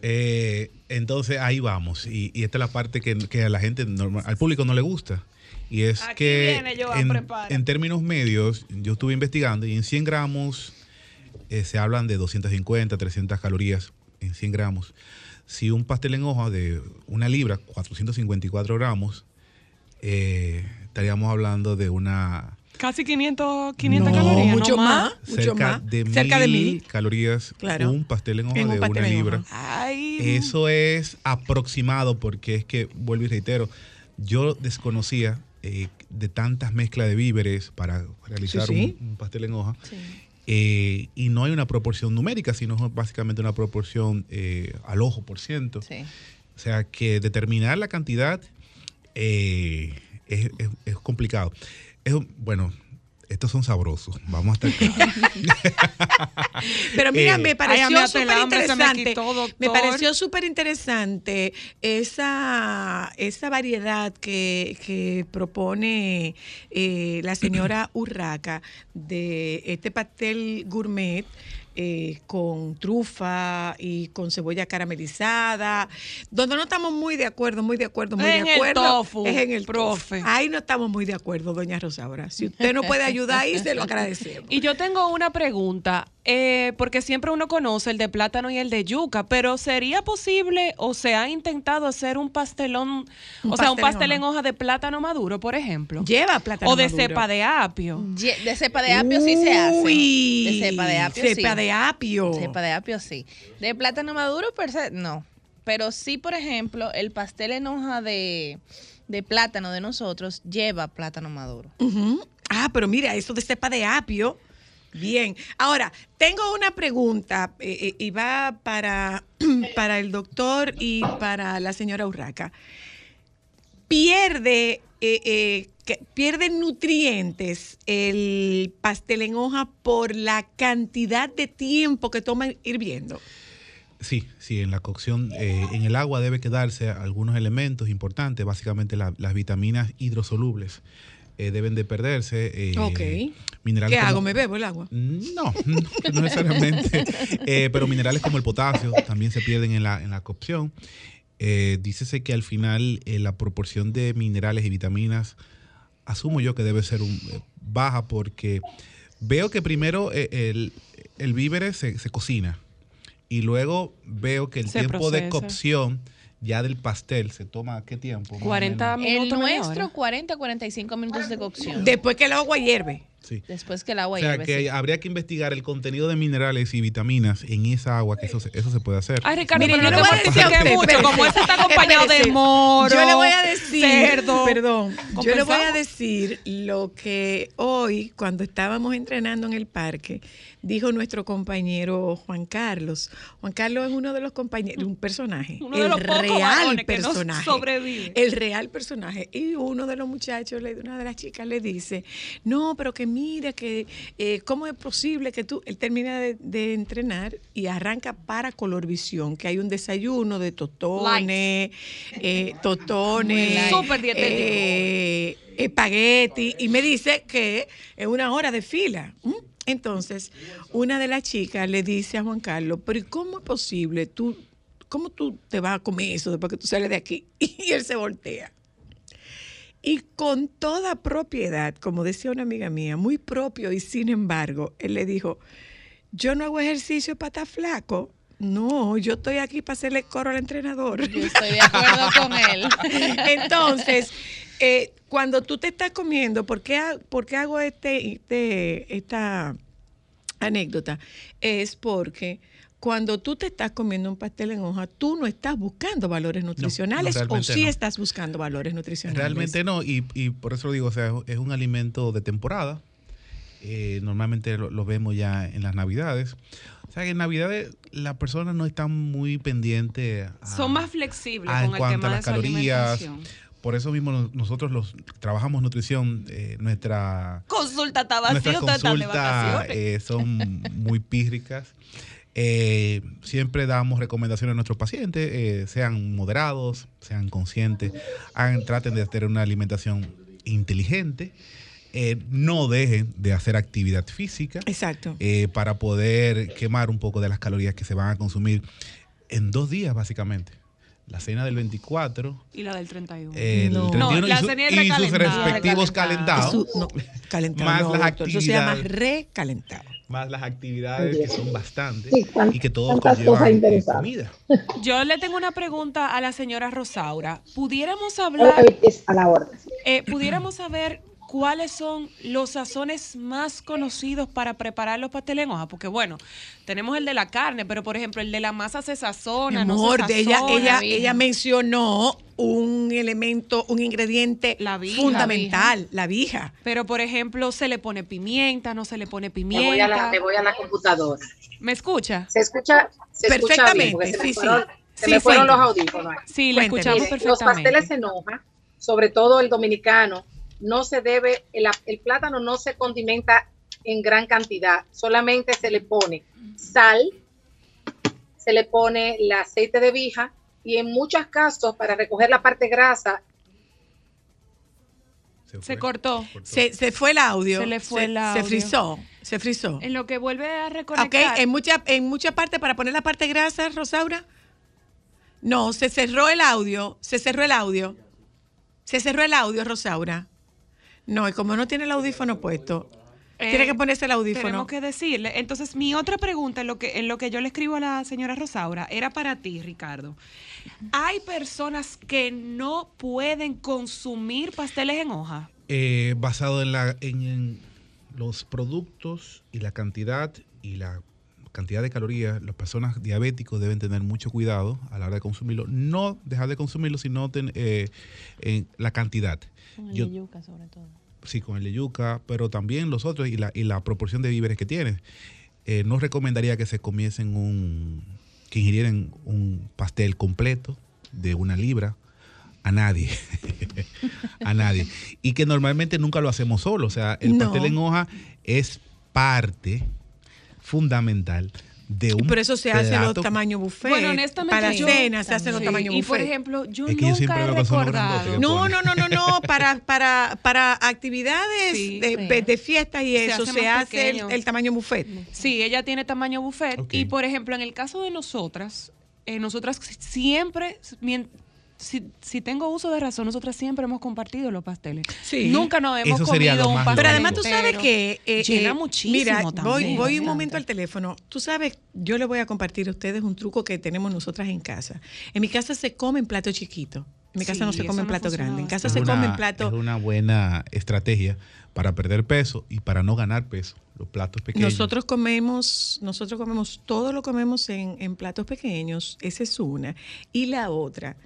Eh, entonces ahí vamos. Y, y esta es la parte que, que a la gente, normal- al público no le gusta. Y es Aquí que viene en, en términos medios, yo estuve investigando y en 100 gramos eh, se hablan de 250, 300 calorías en 100 gramos. Si un pastel en hoja de una libra, 454 gramos, eh, estaríamos hablando de una Casi 500, 500 No, calorías. mucho no más. Mucho cerca más. de Cerca de mil mil. calorías Claro. un pastel en hoja En un de una libra. Ay. Eso es aproximado porque es que, vuelvo y reitero, yo desconocía eh, de tantas mezclas de víveres para realizar Sí, sí. Un, un pastel en hoja. Eh, y no hay una proporción numérica, sino básicamente una proporción eh, al ojo por ciento. O sea que determinar la cantidad eh, es, es- es complicado. Es, un- bueno, estos son sabrosos. Vamos a estar claros. [laughs] Pero mira, Eh, me pareció hasta súper me interesante. Me pareció súper interesante esa, esa variedad que, que propone eh, la señora Urraca de este pastel gourmet. Eh, con trufa y con cebolla caramelizada, donde no estamos muy de acuerdo, muy de acuerdo, muy En de el acuerdo. tofu, es en el profe. tofu. Ahí no estamos muy de acuerdo, doña Rosaura. Si usted no puede ayudar ahí, se lo [laughs] agradecemos. Y yo tengo una pregunta, eh, porque siempre uno conoce el de plátano y el de yuca, pero ¿sería posible o se ha intentado hacer un pastelón, Un o sea, un pastel en hoja. de plátano maduro, por ejemplo? Lleva plátano O de maduro. cepa de apio. Ye- De cepa de apio sí se hace. Uy, de cepa de apio cepa sí. de apio. Cepa de apio sí. De plátano maduro per se, no. Pero sí, por ejemplo, el pastel en hoja de, de plátano de nosotros lleva plátano maduro. Ah, pero mira, eso de cepa de apio. Bien. Ahora, tengo una pregunta eh, eh, y va para, [clears throat] para el doctor y para la señora Urraca. Pierde, eh, eh, nutrientes el pastel en hoja por la cantidad de tiempo que toma hirviendo. Sí, sí, en la cocción, en el agua debe quedarse algunos elementos importantes, básicamente la- las vitaminas hidrosolubles eh, deben de perderse. eh, Ok. Minerales ¿Qué como- hago? ¿Me bebo el agua? No, no, [laughs] no necesariamente. Eh, pero minerales como el potasio también se pierden en la, en la cocción. Eh, dícese que al final la proporción de minerales y vitaminas, asumo yo que debe ser un, baja porque veo que primero el, el víveres se, se cocina y luego veo que el Se tiempo de cocción ya del pastel se toma qué tiempo? Más o 40 menos. El minutos, media nuestro, hora. 40 45 minutos de cocción. Después que el agua hierve. Sí. Después que el agua O sea, hierve, que sí. habría que investigar el contenido de minerales y vitaminas en esa agua, que eso, se- eso se puede hacer. Ay, Ricardo, pero yo no le te voy a decir [laughs] usted, mucho, espérese, como ese está acompañado de moro, Yo le voy a decir, cerdo. perdón, yo le voy a decir lo que hoy, cuando estábamos entrenando en el parque, dijo nuestro compañero Juan Carlos. Juan Carlos es uno de los compañeros, un personaje, Uno de el los pocos real varones que no personaje, sobrevive. el real personaje. Y uno de los muchachos, le- una de las chicas le dice, no, pero que mira, que eh, cómo es posible que tú, él termina de, de entrenar y arranca para Colorvisión, que hay un desayuno de tostones, eh, Súper dietético. eh, espagueti, y me dice que es una hora de fila. Entonces, una de las chicas le dice a Juan Carlos, pero ¿y cómo es posible? Tú, ¿Cómo tú te vas a comer eso después que tú sales de aquí? [laughs] Y él se voltea. Y con toda propiedad, como decía una amiga mía, muy propio y sin embargo, él le dijo, yo no hago ejercicio para estar flaco. No, yo estoy aquí para hacerle coro al entrenador. Yo estoy de acuerdo con él. [laughs] Entonces, eh, cuando tú te estás comiendo, ¿por qué, por qué hago este, este- esta anécdota? Es porque cuando tú te estás comiendo un pastel en hoja, tú no estás buscando valores nutricionales o sí no. estás buscando valores nutricionales. Realmente no, y, y por eso lo digo, o sea, es un alimento de temporada. Eh, normalmente lo, lo vemos ya en las navidades. O sea que en navidades las personas no están muy pendientes a, Son más flexibles a- en con el cuanto tema a de las su calorías. Por eso mismo nos- nosotros los trabajamos nutrición, eh, nuestra Consulta está vacía, Nuestras ustedes están de consultas vacaciones. eh, son muy pírricas. [laughs] Eh, siempre damos recomendaciones a nuestros pacientes, eh, sean moderados, sean conscientes, hagan- traten de tener una alimentación inteligente, eh, no dejen de hacer actividad física Exacto. eh, para poder quemar un poco de las calorías que se van a consumir en dos días básicamente. La cena del 24 Y la del 31. el No. 31 No, y, la su- cena y sus respectivos calentados, no, calentado. Más no, las doctor, Eso se llama actividades. recalentado. más las actividades que son bastantes Sí, tan- y que todos conllevan eh, comida. Yo le tengo una pregunta a la señora Rosaura. ¿Pudiéramos hablar, es a la orden. eh, pudiéramos saber cuáles son los sazones más conocidos para preparar los pasteles en hoja? Porque bueno, tenemos el de la carne, pero por ejemplo el de la masa se Mi sazona, no amor, se de ella, ella, ella mencionó un elemento, un ingrediente La vija. fundamental, la vija. Pero por ejemplo se le pone pimienta, no se le pone Me pimienta. voy, a la, me voy a la computadora. ¿Me escucha? Se escucha, se escucha Perfectamente, bien, se sí, me sí. fueron, se Sí, me fueron los audífonos. Sí, le escuchamos Mire, los perfectamente. pasteles en hoja, sobre todo el dominicano, no se debe, el, el plátano no se condimenta en gran cantidad, solamente se le pone sal, se le pone el aceite de vija y en muchos casos para recoger la parte grasa Se cortó. Se, se fue el audio. Se le fue el Se audio. frizó. Se frizó. En lo que vuelve a Ok, reconectar. en mucha, en mucha parte, para poner la parte grasa, Rosaura. No, se cerró el audio. Se cerró el audio. Se cerró el audio, Rosaura. No, y como no tiene el audífono puesto, tiene Eh, que ponerse el audífono. Tenemos que decirle. Entonces, mi otra pregunta en lo que en lo que yo le escribo a la señora Rosaura era para ti, Ricardo. Hay personas que no pueden consumir pasteles en hoja. Eh, basado en, la, en, en los productos y la cantidad y la cantidad de calorías, las personas diabéticos deben tener mucho cuidado a la hora de consumirlo. No dejar de consumirlo, sino ten- eh, en la cantidad. Con el Yo- de yuca, sobre todo. sí, con el de yuca, pero también los otros y la, y la proporción de víveres que tienes. Eh, no recomendaría que se comiesen un, que ingirieran un pastel completo de una libra a nadie. [laughs] a nadie. Y que normalmente nunca lo hacemos solo. O sea, el No. pastel en hoja es parte fundamental de un Por eso se hace los tamaños buffet. Bueno, honestamente, Para yo- cena se hacen los tamaños Y buffet. por ejemplo, yo Es que yo siempre nunca he recordado. No, no, no, no, no, para, para, para actividades Sí. de, Sí. de fiesta y Se eso hace se hace el, tamaño buffet. Sí, ella tiene tamaño buffet. Y por ejemplo, en el caso de nosotras, eh, nosotras siempre, si, si tengo uso de razón, nosotras siempre hemos compartido los pasteles. Sí. Nunca nos hemos Eso comido un pastel. Pero además tú sabes que eh, llena eh, muchísimo Mira, también. voy, voy un momento al teléfono. Tú sabes, yo le voy a compartir a ustedes un truco que tenemos nosotras en casa. En mi casa se come en plato chiquito. En mi casa Sí, no se come en no plato grande. En casa Es se come en una- plato. Es una buena estrategia para perder peso y para no ganar peso. Los platos pequeños. Nosotros comemos, nosotros comemos, todo lo comemos en, en platos pequeños, esa es una. Y la otra,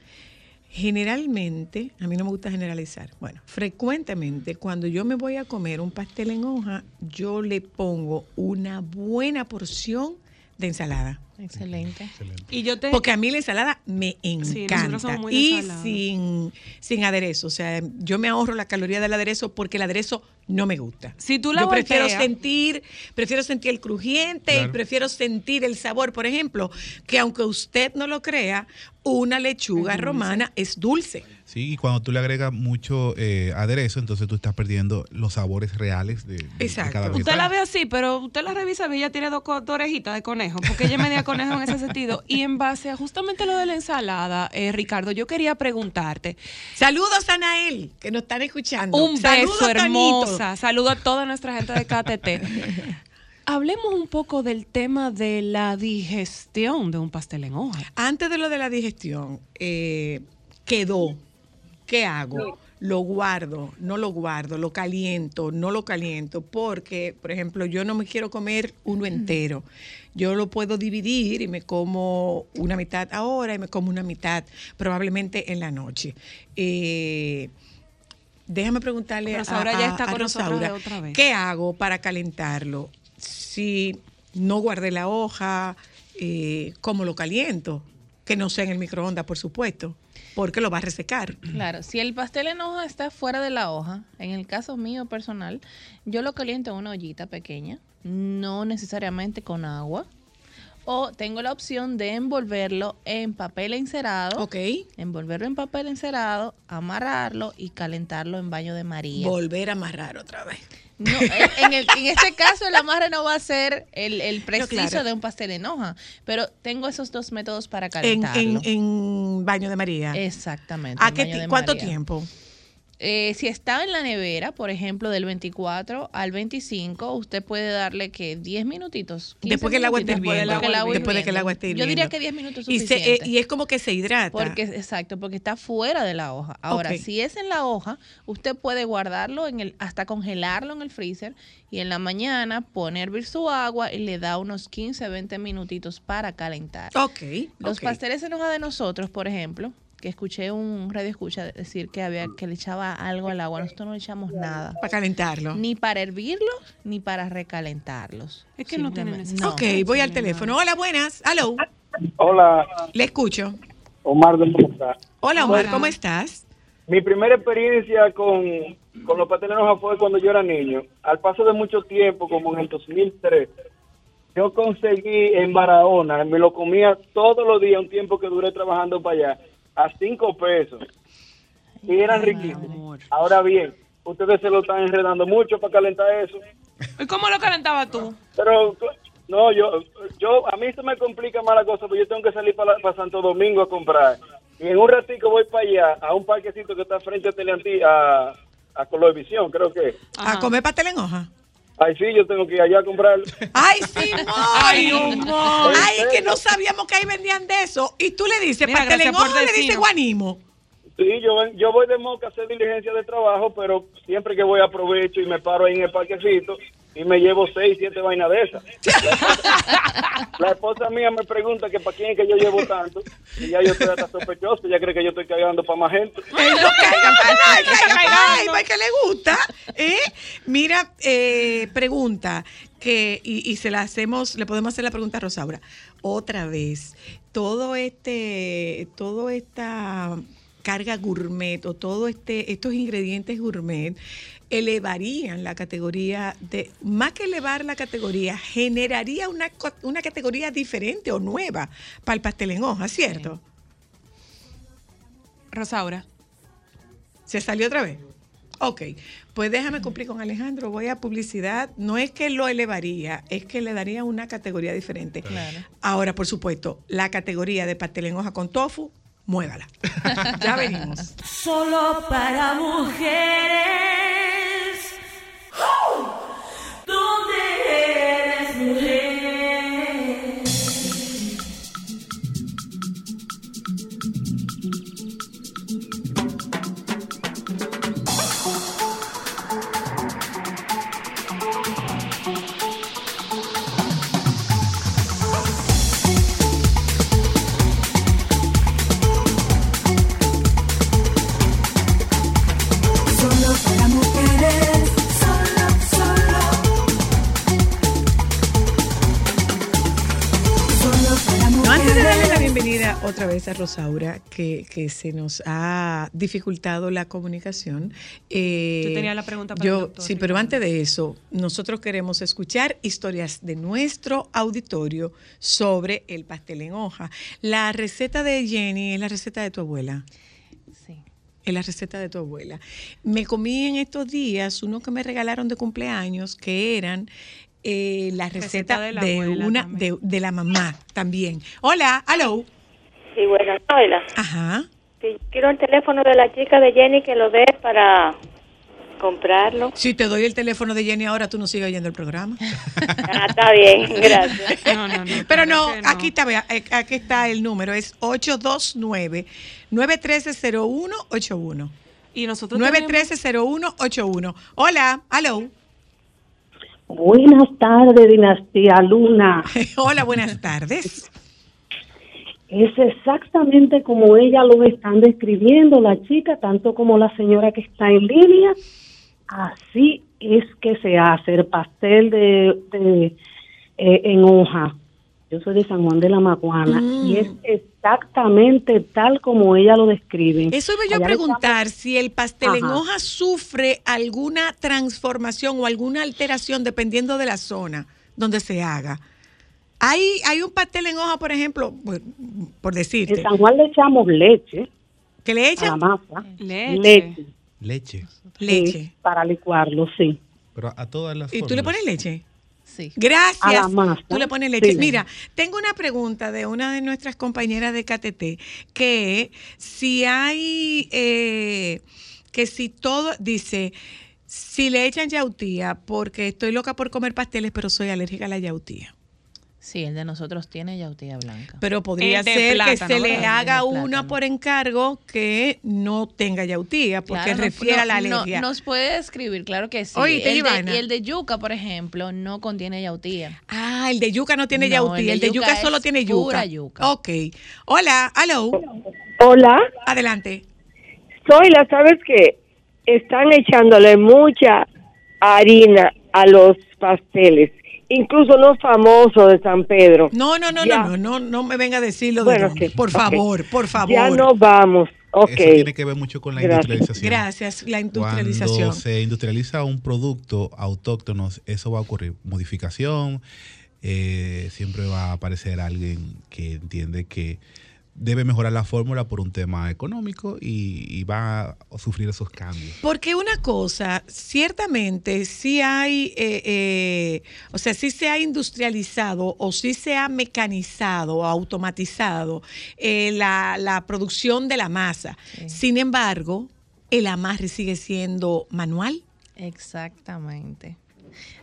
generalmente, a mí no me gusta generalizar, bueno, frecuentemente cuando yo me voy a comer un pastel en hoja, yo le pongo una buena porción de ensalada. Excelente. Y yo te, Porque a mí la ensalada me encanta. somos muy de y ensalada. sin, sin aderezo. O sea, yo me ahorro la caloría del aderezo porque el aderezo no me gusta. Si tú la yo prefiero sentir, prefiero sentir el crujiente y prefiero sentir el sabor. Por ejemplo, que aunque usted no lo crea, una lechuga Es romana es dulce. Sí, y cuando tú le agregas mucho eh, aderezo, entonces tú estás perdiendo los sabores reales de, de- de Exacto. Usted la ve así, pero usted la revisa y ella tiene dos, orejitas de conejo, porque ella es media conejo en ese sentido. Y en base a justamente lo de la ensalada, eh, Ricardo, yo quería preguntarte. Saludos a Nael, que nos están escuchando. Un Saludos, beso, Tonito. hermosa. Saludo a toda nuestra gente de KTT. [laughs] Hablemos un poco del tema de la digestión de un pastel en hoja. Antes de lo de la digestión, eh, quedó. ¿Qué hago? Lo guardo, no lo guardo, lo caliento, no lo caliento, porque, por ejemplo, yo no me quiero comer uno entero. Yo lo puedo dividir y me como una mitad ahora y me como una mitad probablemente en la noche. Eh, déjame preguntarle Rosaura a, ya a- está a con Rosaura, otra vez. ¿qué hago para calentarlo? Si no guardé la hoja, eh, ¿cómo lo caliento? Que no sea en el microondas, por supuesto, porque lo va a resecar. Claro, si el pastel en hoja está fuera de la hoja, en el caso mío personal, yo lo caliento en una ollita pequeña, no necesariamente con agua. O tengo la opción de envolverlo en papel encerado. Ok. Envolverlo en papel encerado, amarrarlo y calentarlo en baño de María. Volver a amarrar otra vez. No, en, el- en este caso el amarre no va a ser el, el preciso claro. de un pastel en hoja, pero tengo esos dos métodos para En, calentarlo. en, en baño de María. Exactamente. ¿A qué baño ti- de ¿Cuánto María. tiempo? Eh, si está en la nevera, por ejemplo, del 24 al 25, usted puede darle que 10 minutitos. 15 Después que el agua esté hirviendo. después de que el hirviendo. agua esté Yo diría hirviendo. que 10 minutos Y, es se- suficiente. eh, y es como que se hidrata. Porque, exacto, porque está fuera de la hoja. Ahora, si es en la hoja, usted puede guardarlo en el, hasta congelarlo en el freezer y en la mañana poner hervir su agua y le da unos 15, 20 minutitos para calentar. Ok. Los ok. pasteles en hoja de nosotros, por ejemplo, que escuché un radio escucha decir que había que le echaba algo al agua, nosotros no le echamos nada. Para calentarlo. Ni para hervirlos, ni para recalentarlos. Es que no tiene Simplemente- necesidad. ok, voy al teléfono. Hola, buenas. Hello. Hola, Le escucho. Omar de Bogotá. Hola, Omar, Hola. ¿cómo estás? Mi primera experiencia con con los pasteles hoja fue cuando yo era niño. Al paso de mucho tiempo, como en el 2003, yo conseguí en Barahona, me lo comía todos los días, un tiempo que duré trabajando para allá, a cinco pesos. Y eran riquísimos. Ahora bien, ustedes se lo están enredando mucho para calentar eso. ¿Y cómo lo calentabas tú? Pero no, yo, yo a mí se me complica más la cosa, porque yo tengo que salir para, para Santo Domingo a comprar. Y en un ratito voy para allá, a un parquecito que está frente a Teleantí, a, a Colorvisión, creo que. A comer pastel en hoja. Ay, sí, yo tengo que ir allá a comprar. Ay, sí, [laughs] Ay, Ay, humor. Ay, es que no sabíamos que ahí vendían de eso. Y tú le dices, Mira, pastel en gracias por hoja, le dices guanimo. Sí, yo, yo voy de Moca a hacer diligencia de trabajo, pero siempre que voy aprovecho y me paro ahí en el parquecito y me llevo seis, siete vainas de esas. La esposa, mía me pregunta que para quién es que yo llevo tanto y ya yo estoy hasta sospechoso, ya cree que yo estoy cagando para más gente. Ay, no caiga para nada, caiga para que le gusta. ¿eh? Mira, eh, pregunta que y, y se la hacemos, le podemos hacer la pregunta a Rosaura. Otra vez, todo este, todo esta carga gourmet o todo este, estos ingredientes gourmet elevarían la categoría de, más que elevar la categoría, generaría una, una categoría diferente o nueva para el pastel en hoja, ¿cierto? Rosaura. ¿Se salió otra vez? Ok, pues déjame cumplir con Alejandro, voy a publicidad. No es que lo elevaría, es que le daría una categoría diferente. Ahora, por supuesto, la categoría de pastel en hoja con tofu, muévala. [laughs] ya venimos. Solo para mujeres. Rosaura, que, que se nos ha dificultado la comunicación. eh, Yo tenía la pregunta para yo- el doctor Sí, pero antes de eso, nosotros queremos escuchar historias de nuestro auditorio sobre el pastel en hoja. La receta de Jenny es la receta de tu abuela. Sí. Es la receta de tu abuela. Me comí en estos días uno que me regalaron de cumpleaños, que eran eh, la receta, Receta de la de, una de, de la mamá también. Hola, hello. Sí, bueno, hola. Ajá. Sí, quiero el teléfono de la chica de Jenny que lo dé para comprarlo. Si te doy el teléfono de Jenny ahora, tú no sigues oyendo el programa. [laughs] Ah, está bien, gracias. Pero no, aquí está, vea, eh, aquí está el número, es 829-913-0181. Y nosotros 913-0181. Hola, hello. Buenas tardes, Dinastía Luna. [laughs] Hola, buenas tardes. Es exactamente como ella lo están describiendo, la chica, tanto como la señora que está en línea. Así es que se hace el pastel de, de, eh, en hoja. Yo soy de San Juan de la Maguana Mm. y es exactamente tal como ella lo describe. Eso iba yo a Allá preguntar si el pastel en hoja sufre alguna transformación o alguna alteración dependiendo de la zona donde se haga. Hay, hay un pastel en hoja, por ejemplo, por, por decirte. En San Juan le echamos leche. ¿Que le A echan? la masa. Leche. Leche. Leche. Leche. Sí, para licuarlo, sí. Pero a, a todas las ¿Y tú le formas. pones leche? Sí. Gracias. A la masa. Tú le pones leche. Sí. Mira, tengo una pregunta de una de nuestras compañeras de KTT, que si hay, eh, que si todo, dice, si le echan yautía, porque estoy loca por comer pasteles, pero soy alérgica a la yautía. Sí, el de nosotros tiene yautía blanca. Pero podría ser que plátano, se le haga una por encargo que no tenga yautía, porque Claro, no- refiere a la no- no- alergia. nos puede escribir, claro que sí. Oye, ¿te el, de, y el de yuca, por ejemplo, no contiene yautía. Ah, el de yuca no tiene No, yautía, el de, yuca, solo tiene yuca. pura yuca. Ok. Hola, hello. Hola. Adelante. Zoila, ¿sabes qué? Están echándole mucha harina a los pasteles, incluso los famosos de San Pedro. No, no, no, Ya. no, no, no, no me venga a decirlo de Bueno, Por favor, por favor. Ya no vamos Ok. Eso tiene que ver mucho con la Gracias. industrialización. Gracias, la industrialización. Cuando se industrializa un producto autóctono, eso va a ocurrir. Modificación, eh, siempre va a aparecer alguien que entiende que debe mejorar la fórmula por un tema económico y, y va a sufrir esos cambios. Porque una cosa, ciertamente sí hay, eh, eh, o sea, sí se ha industrializado o sí se ha mecanizado o automatizado eh, la, la producción de la masa. Sin embargo, el amarre sigue siendo manual. Exactamente.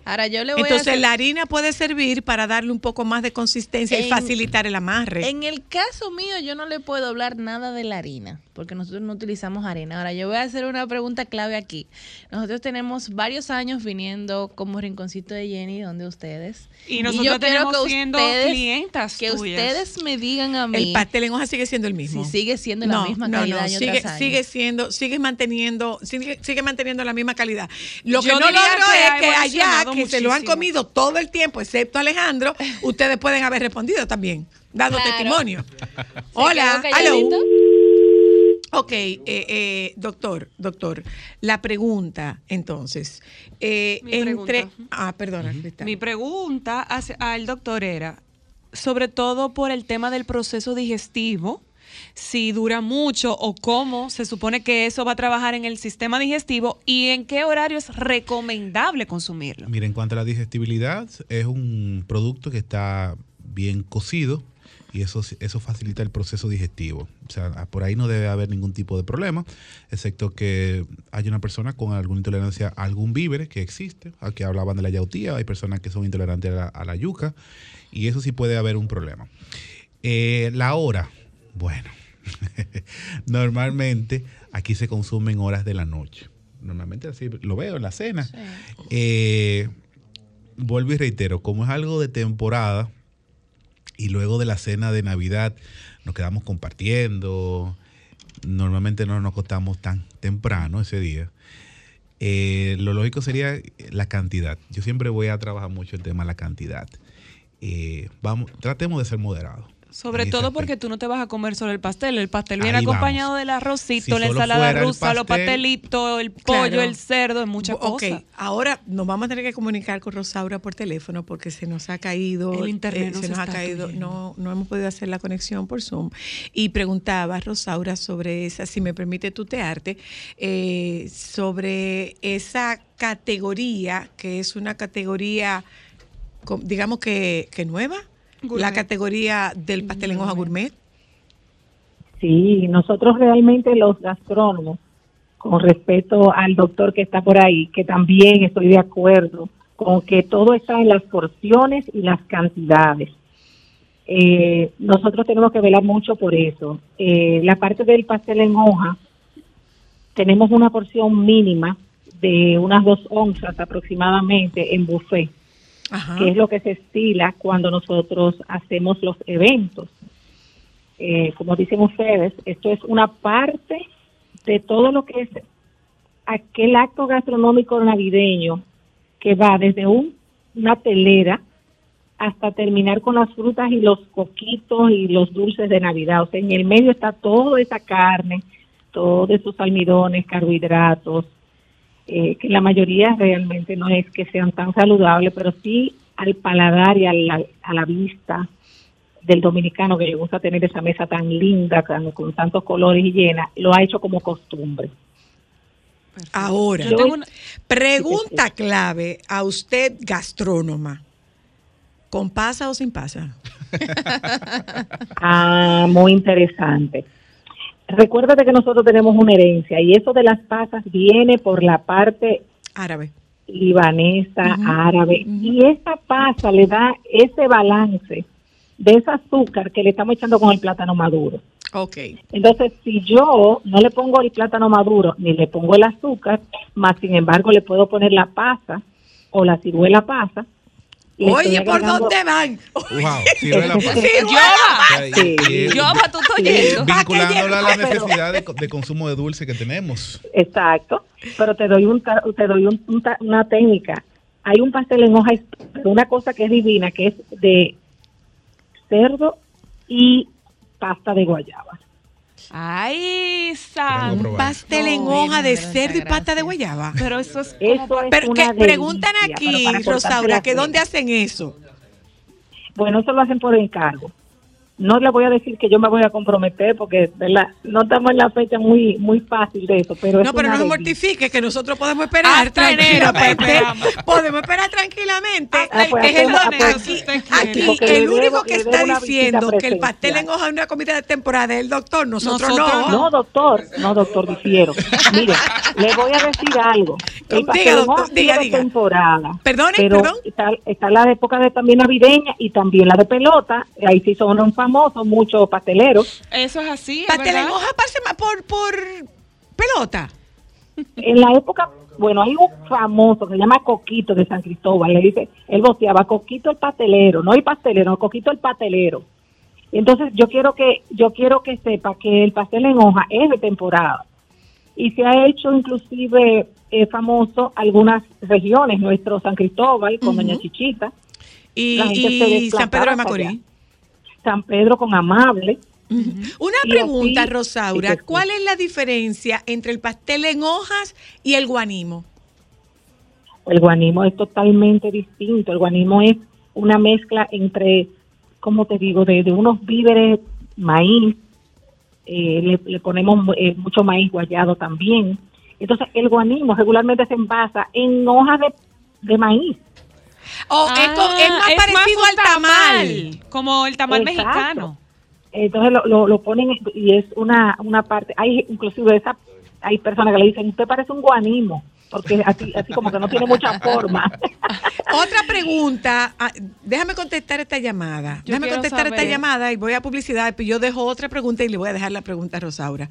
Ahora yo le voy a Entonces hacer- la harina puede servir para darle un poco más de consistencia y facilitar el amarre. En el caso mío, yo no le puedo hablar nada de la harina, porque nosotros no utilizamos harina. Ahora, yo voy a hacer una pregunta clave aquí. Nosotros tenemos varios años viniendo como Rinconcito de Jenny, donde ustedes. Y yo nosotros quiero tenemos que siendo ustedes- clientas Que tuyas. ustedes me digan a mí. El pastel en hoja sigue siendo el mismo. Si sigue siendo la misma calidad año sigue, tras año. sigue siendo, sigue manteniendo, sigue, sigue manteniendo la misma calidad. Lo que Yo no logro es que allá, que se lo han comido todo el tiempo, excepto Alejandro, ustedes pueden haber respondido también, dando Claro. testimonio. Hola, aló. Ok, eh, eh, doctor, doctor, la pregunta entonces, eh, Mi entre, pregunta. ah, perdona, Cristal. Mi pregunta hacia- al doctor era, sobre todo por el tema del proceso digestivo, si dura mucho o cómo se supone que eso va a trabajar en el sistema digestivo y en qué horario es recomendable consumirlo. Mira, en cuanto a la digestibilidad, es un producto que está bien cocido y eso, eso facilita el proceso digestivo. O sea, por ahí no debe haber ningún tipo de problema, excepto que haya una persona con alguna intolerancia a algún víver que existe. Aquí hablaban de la yautía, hay personas que son intolerantes a la, a la yuca y eso sí puede haber un problema. Eh, la hora, bueno, [laughs] normalmente aquí se consumen horas de la noche. Normalmente así lo veo en la cena. Eh, vuelvo y reitero, como es algo de temporada y luego de la cena de Navidad nos quedamos compartiendo, normalmente no nos acostamos tan temprano ese día. Eh, lo lógico sería la cantidad. Yo siempre voy a trabajar mucho el tema de la cantidad. Eh, vamos, tratemos de ser moderados. Sobre todo porque tú no te vas a comer solo el pastel. El pastel viene Ahí vamos. acompañado del arrocito, Si la ensalada rusa, los pastel- pastelitos, el pollo, Claro. el cerdo, muchas Ok, cosas. ahora nos vamos a tener que comunicar con Rosaura por teléfono porque se nos ha caído. El internet eh, nos se nos ha caído. No, no hemos podido hacer la conexión por Zoom. Y preguntaba, Rosaura, sobre esa, si me permite tutearte, eh, sobre esa categoría que es una categoría, digamos que, que nueva, la categoría del pastel en hoja gourmet. Sí, nosotros realmente los gastrónomos, con respeto al doctor que está por ahí, que también estoy de acuerdo con que todo está en las porciones y las cantidades. Eh, nosotros tenemos que velar mucho por eso. Eh, la parte del pastel en hoja, tenemos una porción mínima de unas dos onzas aproximadamente en buffet, que es lo que se estila cuando nosotros hacemos los eventos eh, como dicen ustedes, esto es una parte de todo lo que es aquel acto gastronómico navideño que va desde un- una telera hasta terminar con las frutas y los coquitos y los dulces de Navidad. O sea, en el medio está toda esa carne, todos esos almidones, carbohidratos, eh, que la mayoría realmente no es que sean tan saludables, pero sí al paladar y a la, a la vista del dominicano que le gusta tener esa mesa tan linda, con, con tantos colores y llena, lo ha hecho como costumbre. Ahora, Yo tengo una- pregunta clave a usted, gastrónoma. ¿Con pasa o sin pasa? [laughs] Ah, muy interesante. Recuérdate que nosotros tenemos una herencia y eso de las pasas viene por la parte árabe, libanesa, árabe, y esa pasa le da ese balance de ese azúcar que le estamos echando con el plátano maduro. Ok. Entonces, si yo no le pongo el plátano maduro ni le pongo el azúcar, más sin embargo le puedo poner la pasa o la ciruela pasa. Oye, ¿por dónde van? Wow, ciruela. Yoba. [laughs] Sí. Yoba, tú estás oyendo. Vinculándola a la necesidad de, de consumo de dulce que tenemos. Exacto, pero te doy un te doy un- una técnica. Hay un pastel en hoja, una cosa que es divina, que es de cerdo y pasta de guayaba. Ay, San. Un pastel en hoja de cerdo y pata de guayaba. Pero eso es Eso es Pero una que preguntan aquí, Rosaura, que dónde hacen eso. Bueno, eso lo hacen por encargo. No le voy a decir que yo me voy a comprometer porque ¿verdad? no estamos en la fecha muy muy fácil de eso, pero No, es pero no delicia. mortifique, que nosotros podemos esperar Hasta enero, tranquilamente. pues, [laughs] podemos esperar tranquilamente. Ah, pues, Es el- aquí, pues, aquí el único que está diciendo que el pastel en hoja es una comida de temporada es el doctor, nosotros, no. no. doctor, no, doctor, difiero. Mire, le voy a decir algo. El Diga, pastel en doctor, hoja diga, diga. temporada. Perdone, pero perdón. Está, está la época de también navideña y también la de pelota. Ahí sí son un famosos, muchos pasteleros. Eso es así. es Pastel en verdad. hoja parece más por, por pelota. En la época, bueno, hay un famoso que se llama Coquito de San Cristóbal. Le dice, él boceaba Coquito el pastelero, no el pastelero, no, Coquito el pastelero. Entonces yo quiero que yo quiero que sepa que el pastel en hoja es de temporada y se ha hecho inclusive eh, famoso algunas regiones, nuestro San Cristóbal con Doña Chichita Y, San Pedro de Macorís. San Pedro con Amable. Una Y pregunta, así- Rosaura, Sí. ¿cuál es la diferencia entre el pastel en hojas y el guanimo? El guanimo es totalmente distinto. El guanimo es una mezcla entre, ¿cómo te digo?, de, de unos víveres, maíz, eh, le, le ponemos eh, mucho maíz guayado también. Entonces, el guanimo regularmente se envasa en hojas de, de maíz. Oh, es, co- es más es más parecido al tamal. tamal, como el tamal Exacto. mexicano. Entonces lo, lo, lo ponen y es una, una parte, hay inclusive esa, hay personas que le dicen, usted parece un guanimo, porque así, así como que no tiene mucha [laughs] forma. Otra pregunta, ah, déjame contestar esta llamada. Yo déjame contestar esta saber. llamada y voy a publicidad, pero yo dejo otra pregunta y le voy a dejar la pregunta a Rosaura.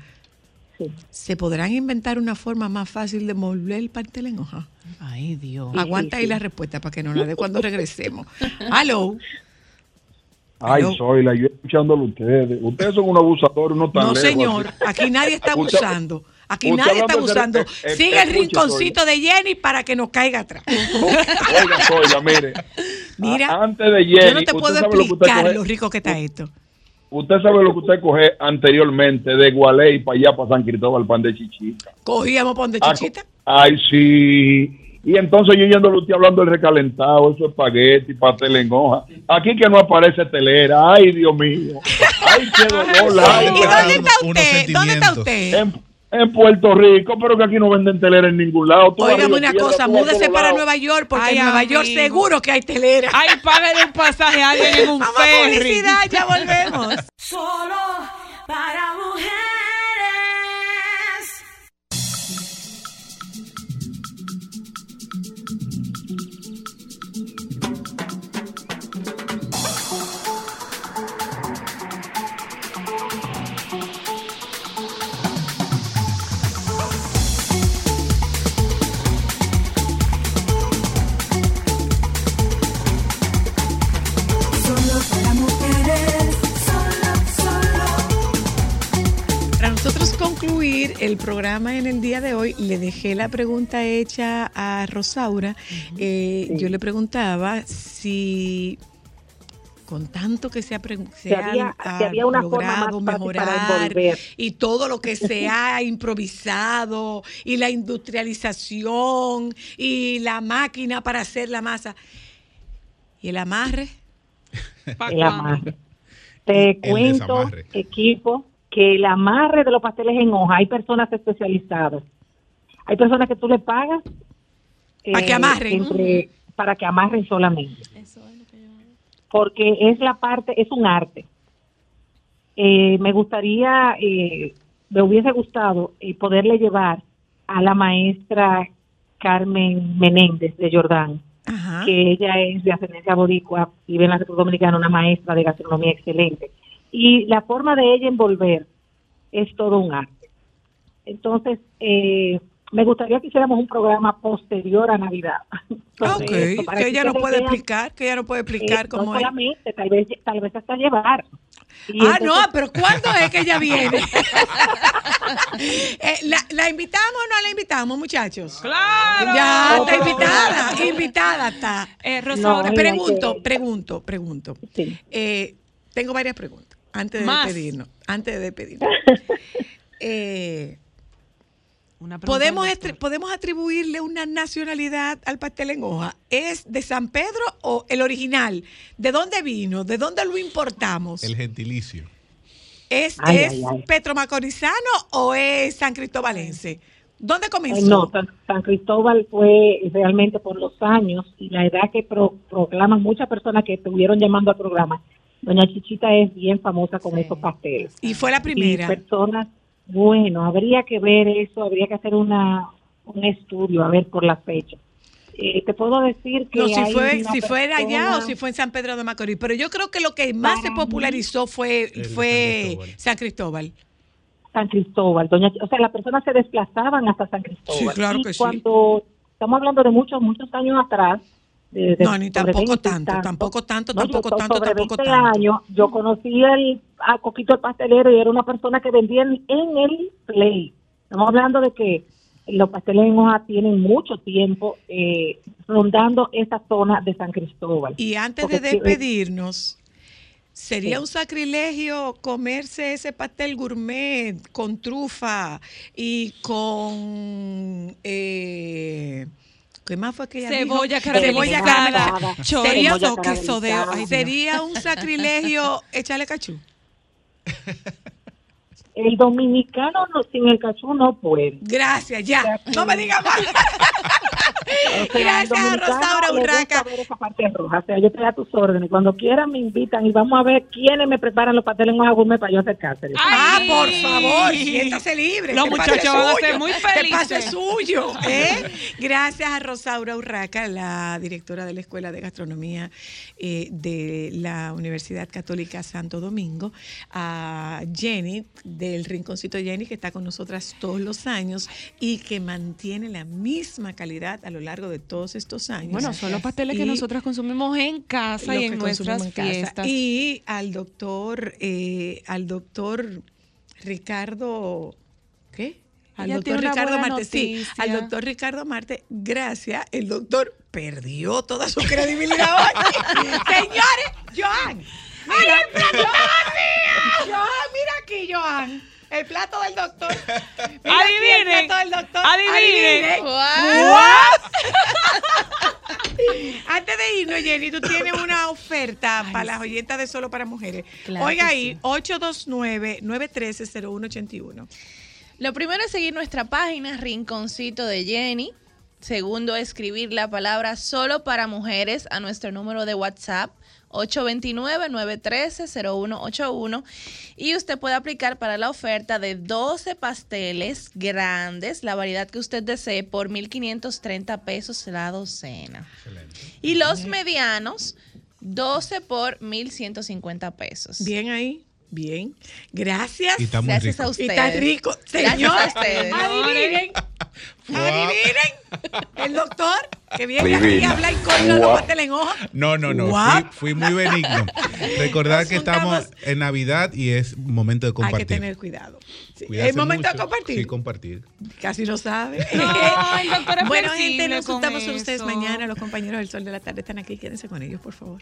¿Se podrán inventar una forma más fácil de mover el pastel en hoja? Ay, Dios. Aguanta ahí la respuesta para que nos la dé cuando regresemos. Hello. Ay, soy la yo escuchándolo a ustedes. Ustedes son un abusador, no tan No, lejos. señor, aquí nadie está abusando. Aquí usted nadie está abusando. Sigue el rinconcito de Jenny para que nos caiga atrás. Oiga, Zoila, mire. Mira, a- antes de Jenny, yo no te puedo lo explicar coge- lo rico que está esto. Usted sabe lo que usted coge anteriormente de Gualey para allá, para San Cristóbal, pan de chichita. Cogíamos pan de Ah, chichita. Ay, sí. Y entonces yo yéndolo usted hablando del recalentado, eso espagueti, pastel en hoja. Aquí que no aparece telera. Ay, Dios mío. Ay, qué dolor. [laughs] ay, ¿Y dónde ay. está usted? ¿Dónde está usted? En, en Puerto Rico, pero que aquí no venden telera en ningún lado. Río una Piedra, cosa, múdese para. Nueva York, porque Ay, en Nueva York amigo. seguro que hay telera. Ay, págale un pasaje a alguien en un [laughs] Vamos ferry. publicidad, ya volvemos. Solo para mujeres. Concluir el programa en el día de hoy, le dejé la pregunta hecha a Rosaura. Eh, Yo le preguntaba si con tanto que se ha, se había- ha si había una forma más logrado mejorar y todo lo que se [laughs] ha improvisado y la industrialización y la máquina para hacer la masa y el amarre. [laughs] el amarre. Te El cuento, desamarre. equipo, que el amarre de los pasteles en hoja, hay personas especializadas. Hay personas que tú le pagas eh, Para que amarren. entre- para que amarren solamente. Porque es la parte, es un arte. Eh, me gustaría, eh, me hubiese gustado eh, poderle llevar a la maestra Carmen Menéndez de Jordán, que ella es de ascendencia boricua, vive en la República Dominicana, una maestra de gastronomía excelente. Y la forma de ella envolver es todo un arte. Entonces, eh, me gustaría que hiciéramos un programa posterior a Navidad. sobre Ok, esto, [laughs] para que ella no puede explicar, que ella no puede explicar eh, cómo no es. tal vez, tal vez hasta llevar. Y Ah, entonces- no, pero ¿cuándo es que ella [laughs] viene? [laughs] Eh, la, ¿La invitamos o no la invitamos, muchachos? Claro. Ya No, está invitada, invitada está. Eh, Rosaura, No, pregunto, que- pregunto, pregunto. Eh, tengo varias preguntas. Antes de Más. despedirnos. Antes de despedirnos. [laughs] Eh, Una ¿podemos, ¿Podemos atribuirle una nacionalidad al pastel en hoja? ¿Es de San Pedro o el original? ¿De dónde vino? ¿De dónde lo importamos? El gentilicio. ¿Es, Ay, es ay, ay. petromacorizano o es san cristóbalense? ¿Dónde Eh, comenzó? No, San, San Cristóbal fue realmente por los años y la edad que pro- proclaman muchas personas que estuvieron llamando al programa. Doña Chichita es bien famosa con esos pasteles. Y fue la primera. Y personas, bueno, habría que ver eso, habría que hacer una un estudio, a ver por la fecha. Eh, te puedo decir que No, si fue, si fue allá o si fue en San Pedro de Macorís. Pero yo creo que lo que más se popularizó fue, fue San Cristóbal. San Cristóbal, doña, o sea, las personas se desplazaban hasta San Cristóbal. Sí, claro y que sí. cuando estamos hablando de muchos, muchos años atrás, de- de- No, ni tampoco 20 y tanto, tanto. tampoco tanto, No, tampoco tanto, sobre tampoco 20 tanto. años, yo conocí el, a Coquito el pastelero y era una persona que vendía en, en el Play. Estamos hablando de que los pasteles en hoja tienen mucho tiempo eh, rondando esa zona de San Cristóbal. Y antes Porque de eh, despedirnos, sería Sí. un sacrilegio comerse ese pastel gourmet con trufa y con eh, ¿Qué más fue que ella Cebolla dijo? caramelizada, Cebolla caramelizada. chorizo. Sería, Cebolla queso de- caramelizada. ay, sería un sacrilegio echarle cachú. El dominicano no, sin el cachú no puede. Gracias, ya. No me digas más. [laughs] [laughs] Gracias a Rosaura Urraca. esa parte roja. O sea, yo estoy a tus órdenes. Cuando quieran me invitan y vamos a ver quiénes me preparan los pasteles en hoja gourmet para yo acercárselos. Ah, por favor, siéntase libre. Los muchachos es van a ser muy que el paso felices. es suyo. ¿eh? [laughs] Gracias a Rosaura Urraca, la directora de la Escuela de Gastronomía eh, de la Universidad Católica Santo Domingo, a Jenny del Rinconcito Jenny, que está con nosotras todos los años y que mantiene la misma calidad a lo largo de todos estos años. Bueno, son los pasteles que nosotras consumimos en casa y en nuestras casa. fiestas. Y al doctor, eh, al doctor Ricardo, ¿qué? Al Ella doctor Ricardo Marte, sí, al doctor Ricardo Marte, gracias, el doctor perdió toda su credibilidad hoy. [laughs] Señores, Joan, mira, el plato Joan, mira aquí, Joan. El plato del doctor. [laughs] Mira aquí Adivinen. el plato del doctor. Adivinen. What? [laughs] Antes de irnos, Jenny, tú tienes una oferta para las joyetas de solo para mujeres. Claro Oiga ahí, sí. 829-913-0181. Lo primero es seguir nuestra página, Rinconcito de Jenny. Segundo, escribir la palabra solo para mujeres a nuestro número de WhatsApp 829-913-0181 y usted puede aplicar para la oferta de 12 pasteles grandes, la variedad que usted desee, por 1.530 pesos la docena. Y los medianos, 12 por 1.150 pesos. Bien ahí. Bien. Gracias. Y está muy Gracias rico. a Y ustedes. está rico. Gracias Señor, a ustedes. adivinen. [laughs] Adivinen. El doctor que viene aquí Adivina. a hablar en contra de los Guau. pasteles en hoja. No, no, no. Fui, fui muy benigno. Recordar Nos que estamos en Navidad y es momento de Hay compartir. que tener cuidado. Sí, Es momento de compartir. Sí, compartir. Casi no sabe. No, el doctor es [laughs] bueno, gente, nos con juntamos con ustedes mañana. Los compañeros del Sol de la Tarde están aquí. Quédense con ellos, por favor.